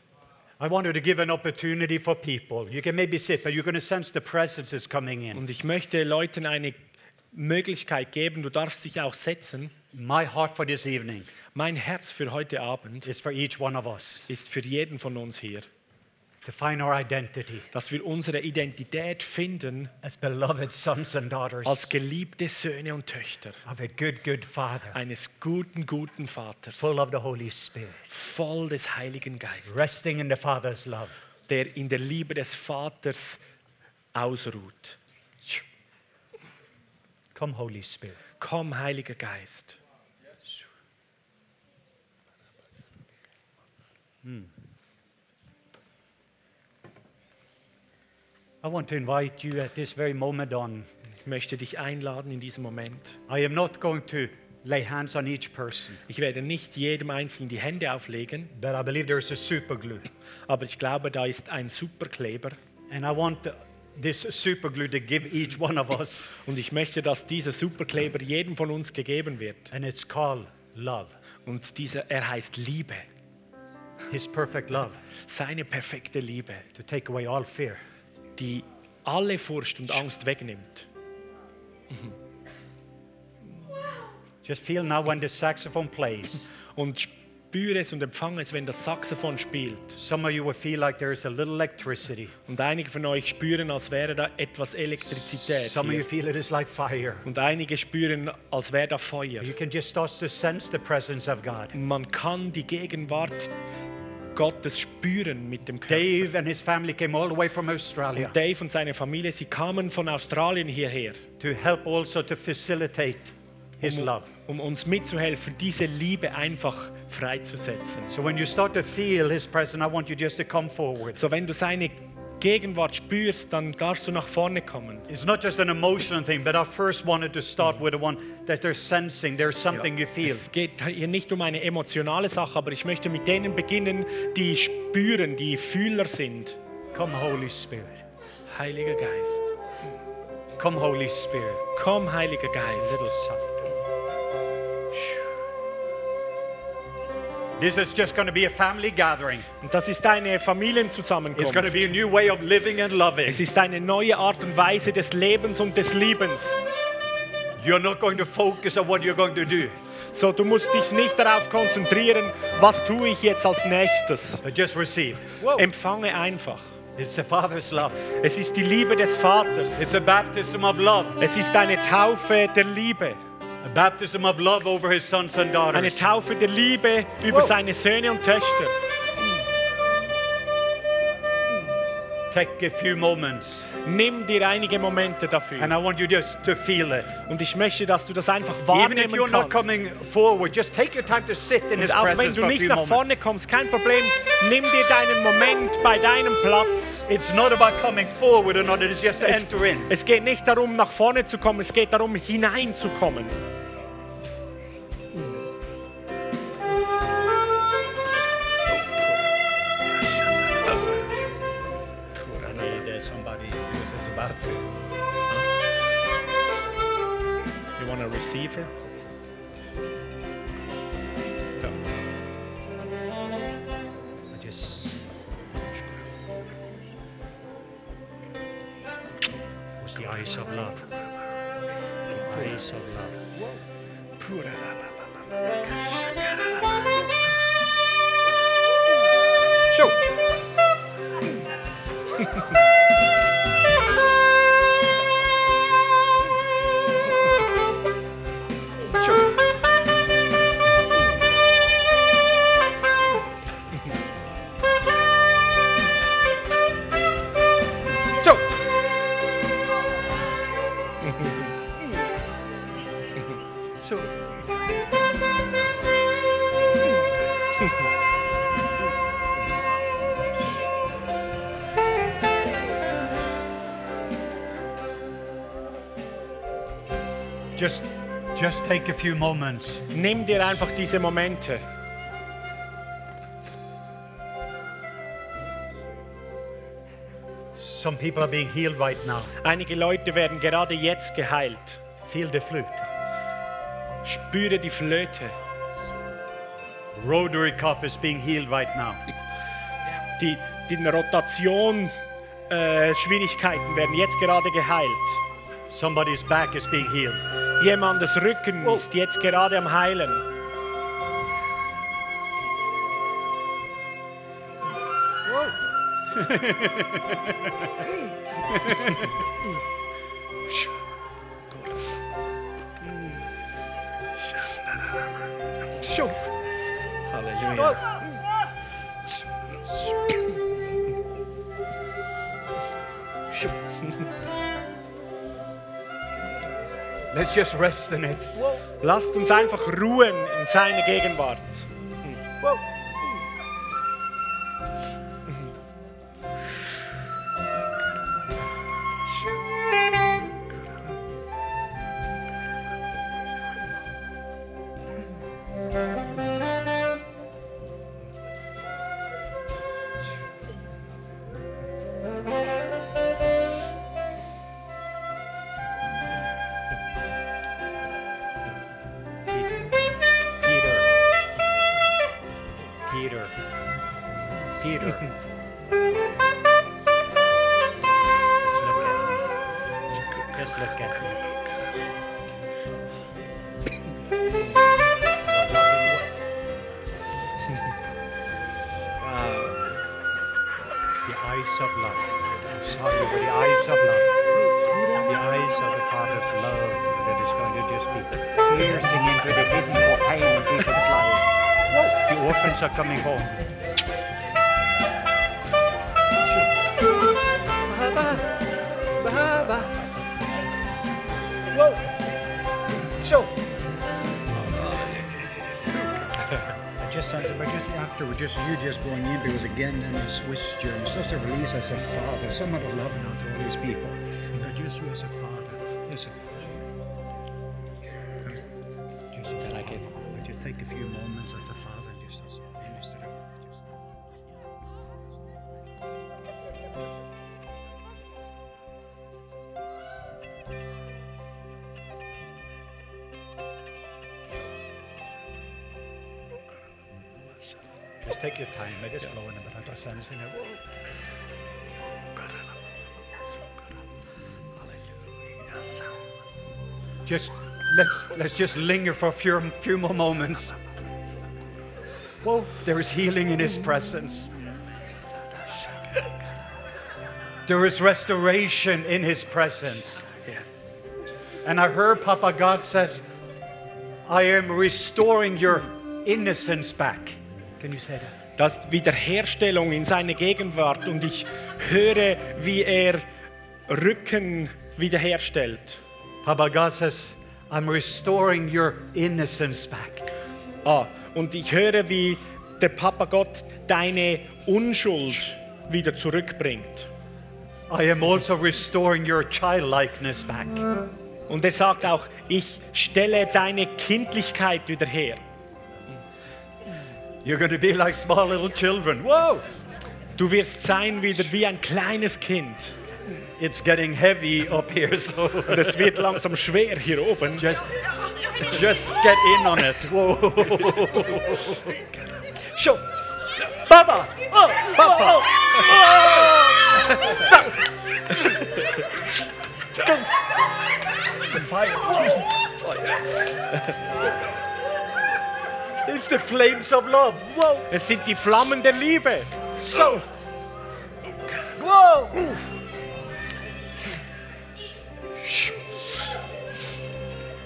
I wanted to give an opportunity for people. You can maybe sit, but you're going to sense the presence is coming in. Und ich möchte Leuten eine Möglichkeit geben, du darfst dich auch setzen. My heart for this evening Mein Herz für heute Abend is for each one of us. ist für jeden von uns hier. To find our identity dass wir unsere Identität finden as beloved sons and daughters als geliebte Söhne und Töchter of a good, good Father, eines guten, guten Vaters, full of the Holy Spirit, voll des Heiligen Geistes, resting in the Father's love. der in der Liebe des Vaters ausruht. Come, Holy Spirit. Komm, Heiliger Geist. I want to invite you at this very moment on. Ich möchte dich einladen in diesem Moment. I am not going to lay hands on each person, Ich werde nicht jedem Einzelnen die Hände auflegen, but I believe there's a super glue. aber ich glaube, da ist ein Superkleber And I want this super glue to give each one of us. *laughs* und ich möchte, dass dieser Superkleber jedem von uns gegeben wird. And it's called love. Und dieser, er heißt Liebe, His perfect love seine perfekte Liebe, to take away all fear. Die alle Furcht und Angst wegnimmt. Just feel now when the saxophone plays. Und spüre es und empfange es, wenn das Saxophon spielt. Some of you will feel like there is a little electricity. Und einige von euch spüren, als wäre da etwas Elektrizität. Some of you feel it is like fire. Und einige spüren, als wäre da Feuer. You can just start to sense the presence of God. Man kann die Gegenwart Gottes spüren mit dem Körper. Dave and his family came all the way from Australia Dave und seine Familie, sie kamen von Australien hierher, to help also to facilitate his um, love. um uns mitzuhelfen, diese Liebe einfach freizusetzen. So when you start to feel his presence, I want you just to come forward. So, wenn du seine Gegenwart spürst, dann darfst du nach vorne kommen. It's not just an emotional thing, but I first wanted to start with the one that they're sensing. There's something you feel. Es geht hier nicht um eine emotionale Sache, aber ich möchte mit denen beginnen, die spüren, die Fühler sind. Come, Holy Spirit. Heiliger Geist. Come, Holy Spirit. Komm, Heiliger A Geist. little soft. This is just going to be a family gathering. Und das ist eine Familienzusammenkunft. It's going to be a new way of living and loving. Es ist eine neue Art und Weise des Lebens und des Liebens. You're not going to focus on what you're going to do, So, du musst dich nicht darauf konzentrieren, was tue ich jetzt als nächstes. but just receive. Empfange einfach. It's the Father's love. Es ist die Liebe des Vaters. It's a baptism of love. Es ist eine Taufe der Liebe. A baptism of love over his sons and daughters. Eine daughters. Taufe der Liebe über Wow. seine Söhne und Töchter. Take a few moments, Nimm dir einige Momente and dafür. I want you just to feel it. Und ich möchte, dass du das einfach Even if wahrnehmen not kannst. coming forward, just take your time to sit in His Und auch wenn du nicht nach vorne kommst, kein Problem. Nimm dir deinen Moment bei deinem Platz. It's not about coming forward or not, it is just to Es, enter in. es geht nicht darum, nach vorne zu kommen, es geht darum, hineinzukommen. Want? I just. Was the eyes of love. The eyes of love. Take a few moments. Nimm dir einfach diese Momente. Some people are being healed right now. Einige Leute werden gerade jetzt geheilt. Feel the flute. Spüre die Flöte. Rotary cuff is being healed right now. Die, die Rotation äh, Schwierigkeiten werden jetzt gerade geheilt. Somebody's back is being healed. Jemandes Rücken oh. ist jetzt gerade am Heilen. Oh. Show. *laughs* *laughs* *laughs* Mm. Mm. Just rest in it. Lasst uns einfach ruhen in seiner Gegenwart. Such a release as a father, so much love now to all these people. But just you as a father, just, just as a I can- father, just take a few moments as a father and just as a minister of love. Just. Just take your time. I just flow in a bit. I'm just sensing Just let's let's just linger for a few, few more moments. Whoa, there is healing in His presence. There is restoration in His presence. Yes. And I heard Papa God says, I am restoring your innocence back. Can you say that? Das Wiederherstellung in seiner Gegenwart und ich höre, wie er Rücken wiederherstellt. Papa God says, I'm restoring your innocence back. Ah, und ich höre, wie der Papa Gott deine Unschuld wieder zurückbringt. I am also restoring your childlikeness back. Und er sagt auch, ich stelle deine Kindlichkeit wieder her. You're going to be like small little children. Whoa! Du wirst sein wieder wie ein kleines Kind. It's getting heavy up here, so es wird langsam schwer hier oben. just, just get in on it. Whoa! *laughs* Show! Baba! Oh, Papa! The fire. It's the flames of love. Whoa! Es sind die Flammen der Liebe. So. Whoa!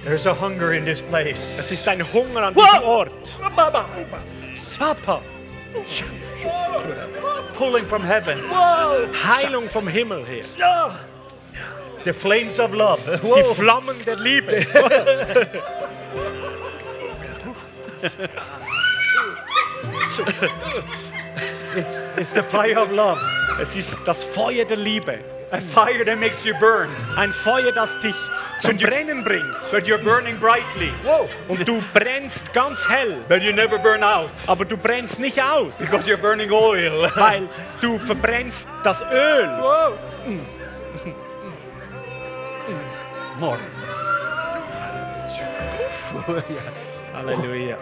There's a hunger in this place. Es ist ein Hunger an diesem Ort. Baba, Papa, pulling from heaven. Heilung vom Himmel her. The flames of love. Die. Flammen der Liebe. *laughs* It's, it's the fire of love. Es ist das Feuer der Liebe. A fire that makes you burn. Ein Feuer, das dich zum Brennen bringt. But you're burning brightly. Whoa! Und du brennst ganz hell, But you never burn out aber du brennst nicht aus, because you're burning oil. *laughs* weil du verbrennst das Öl. Whoa! More. *laughs* Halleluja.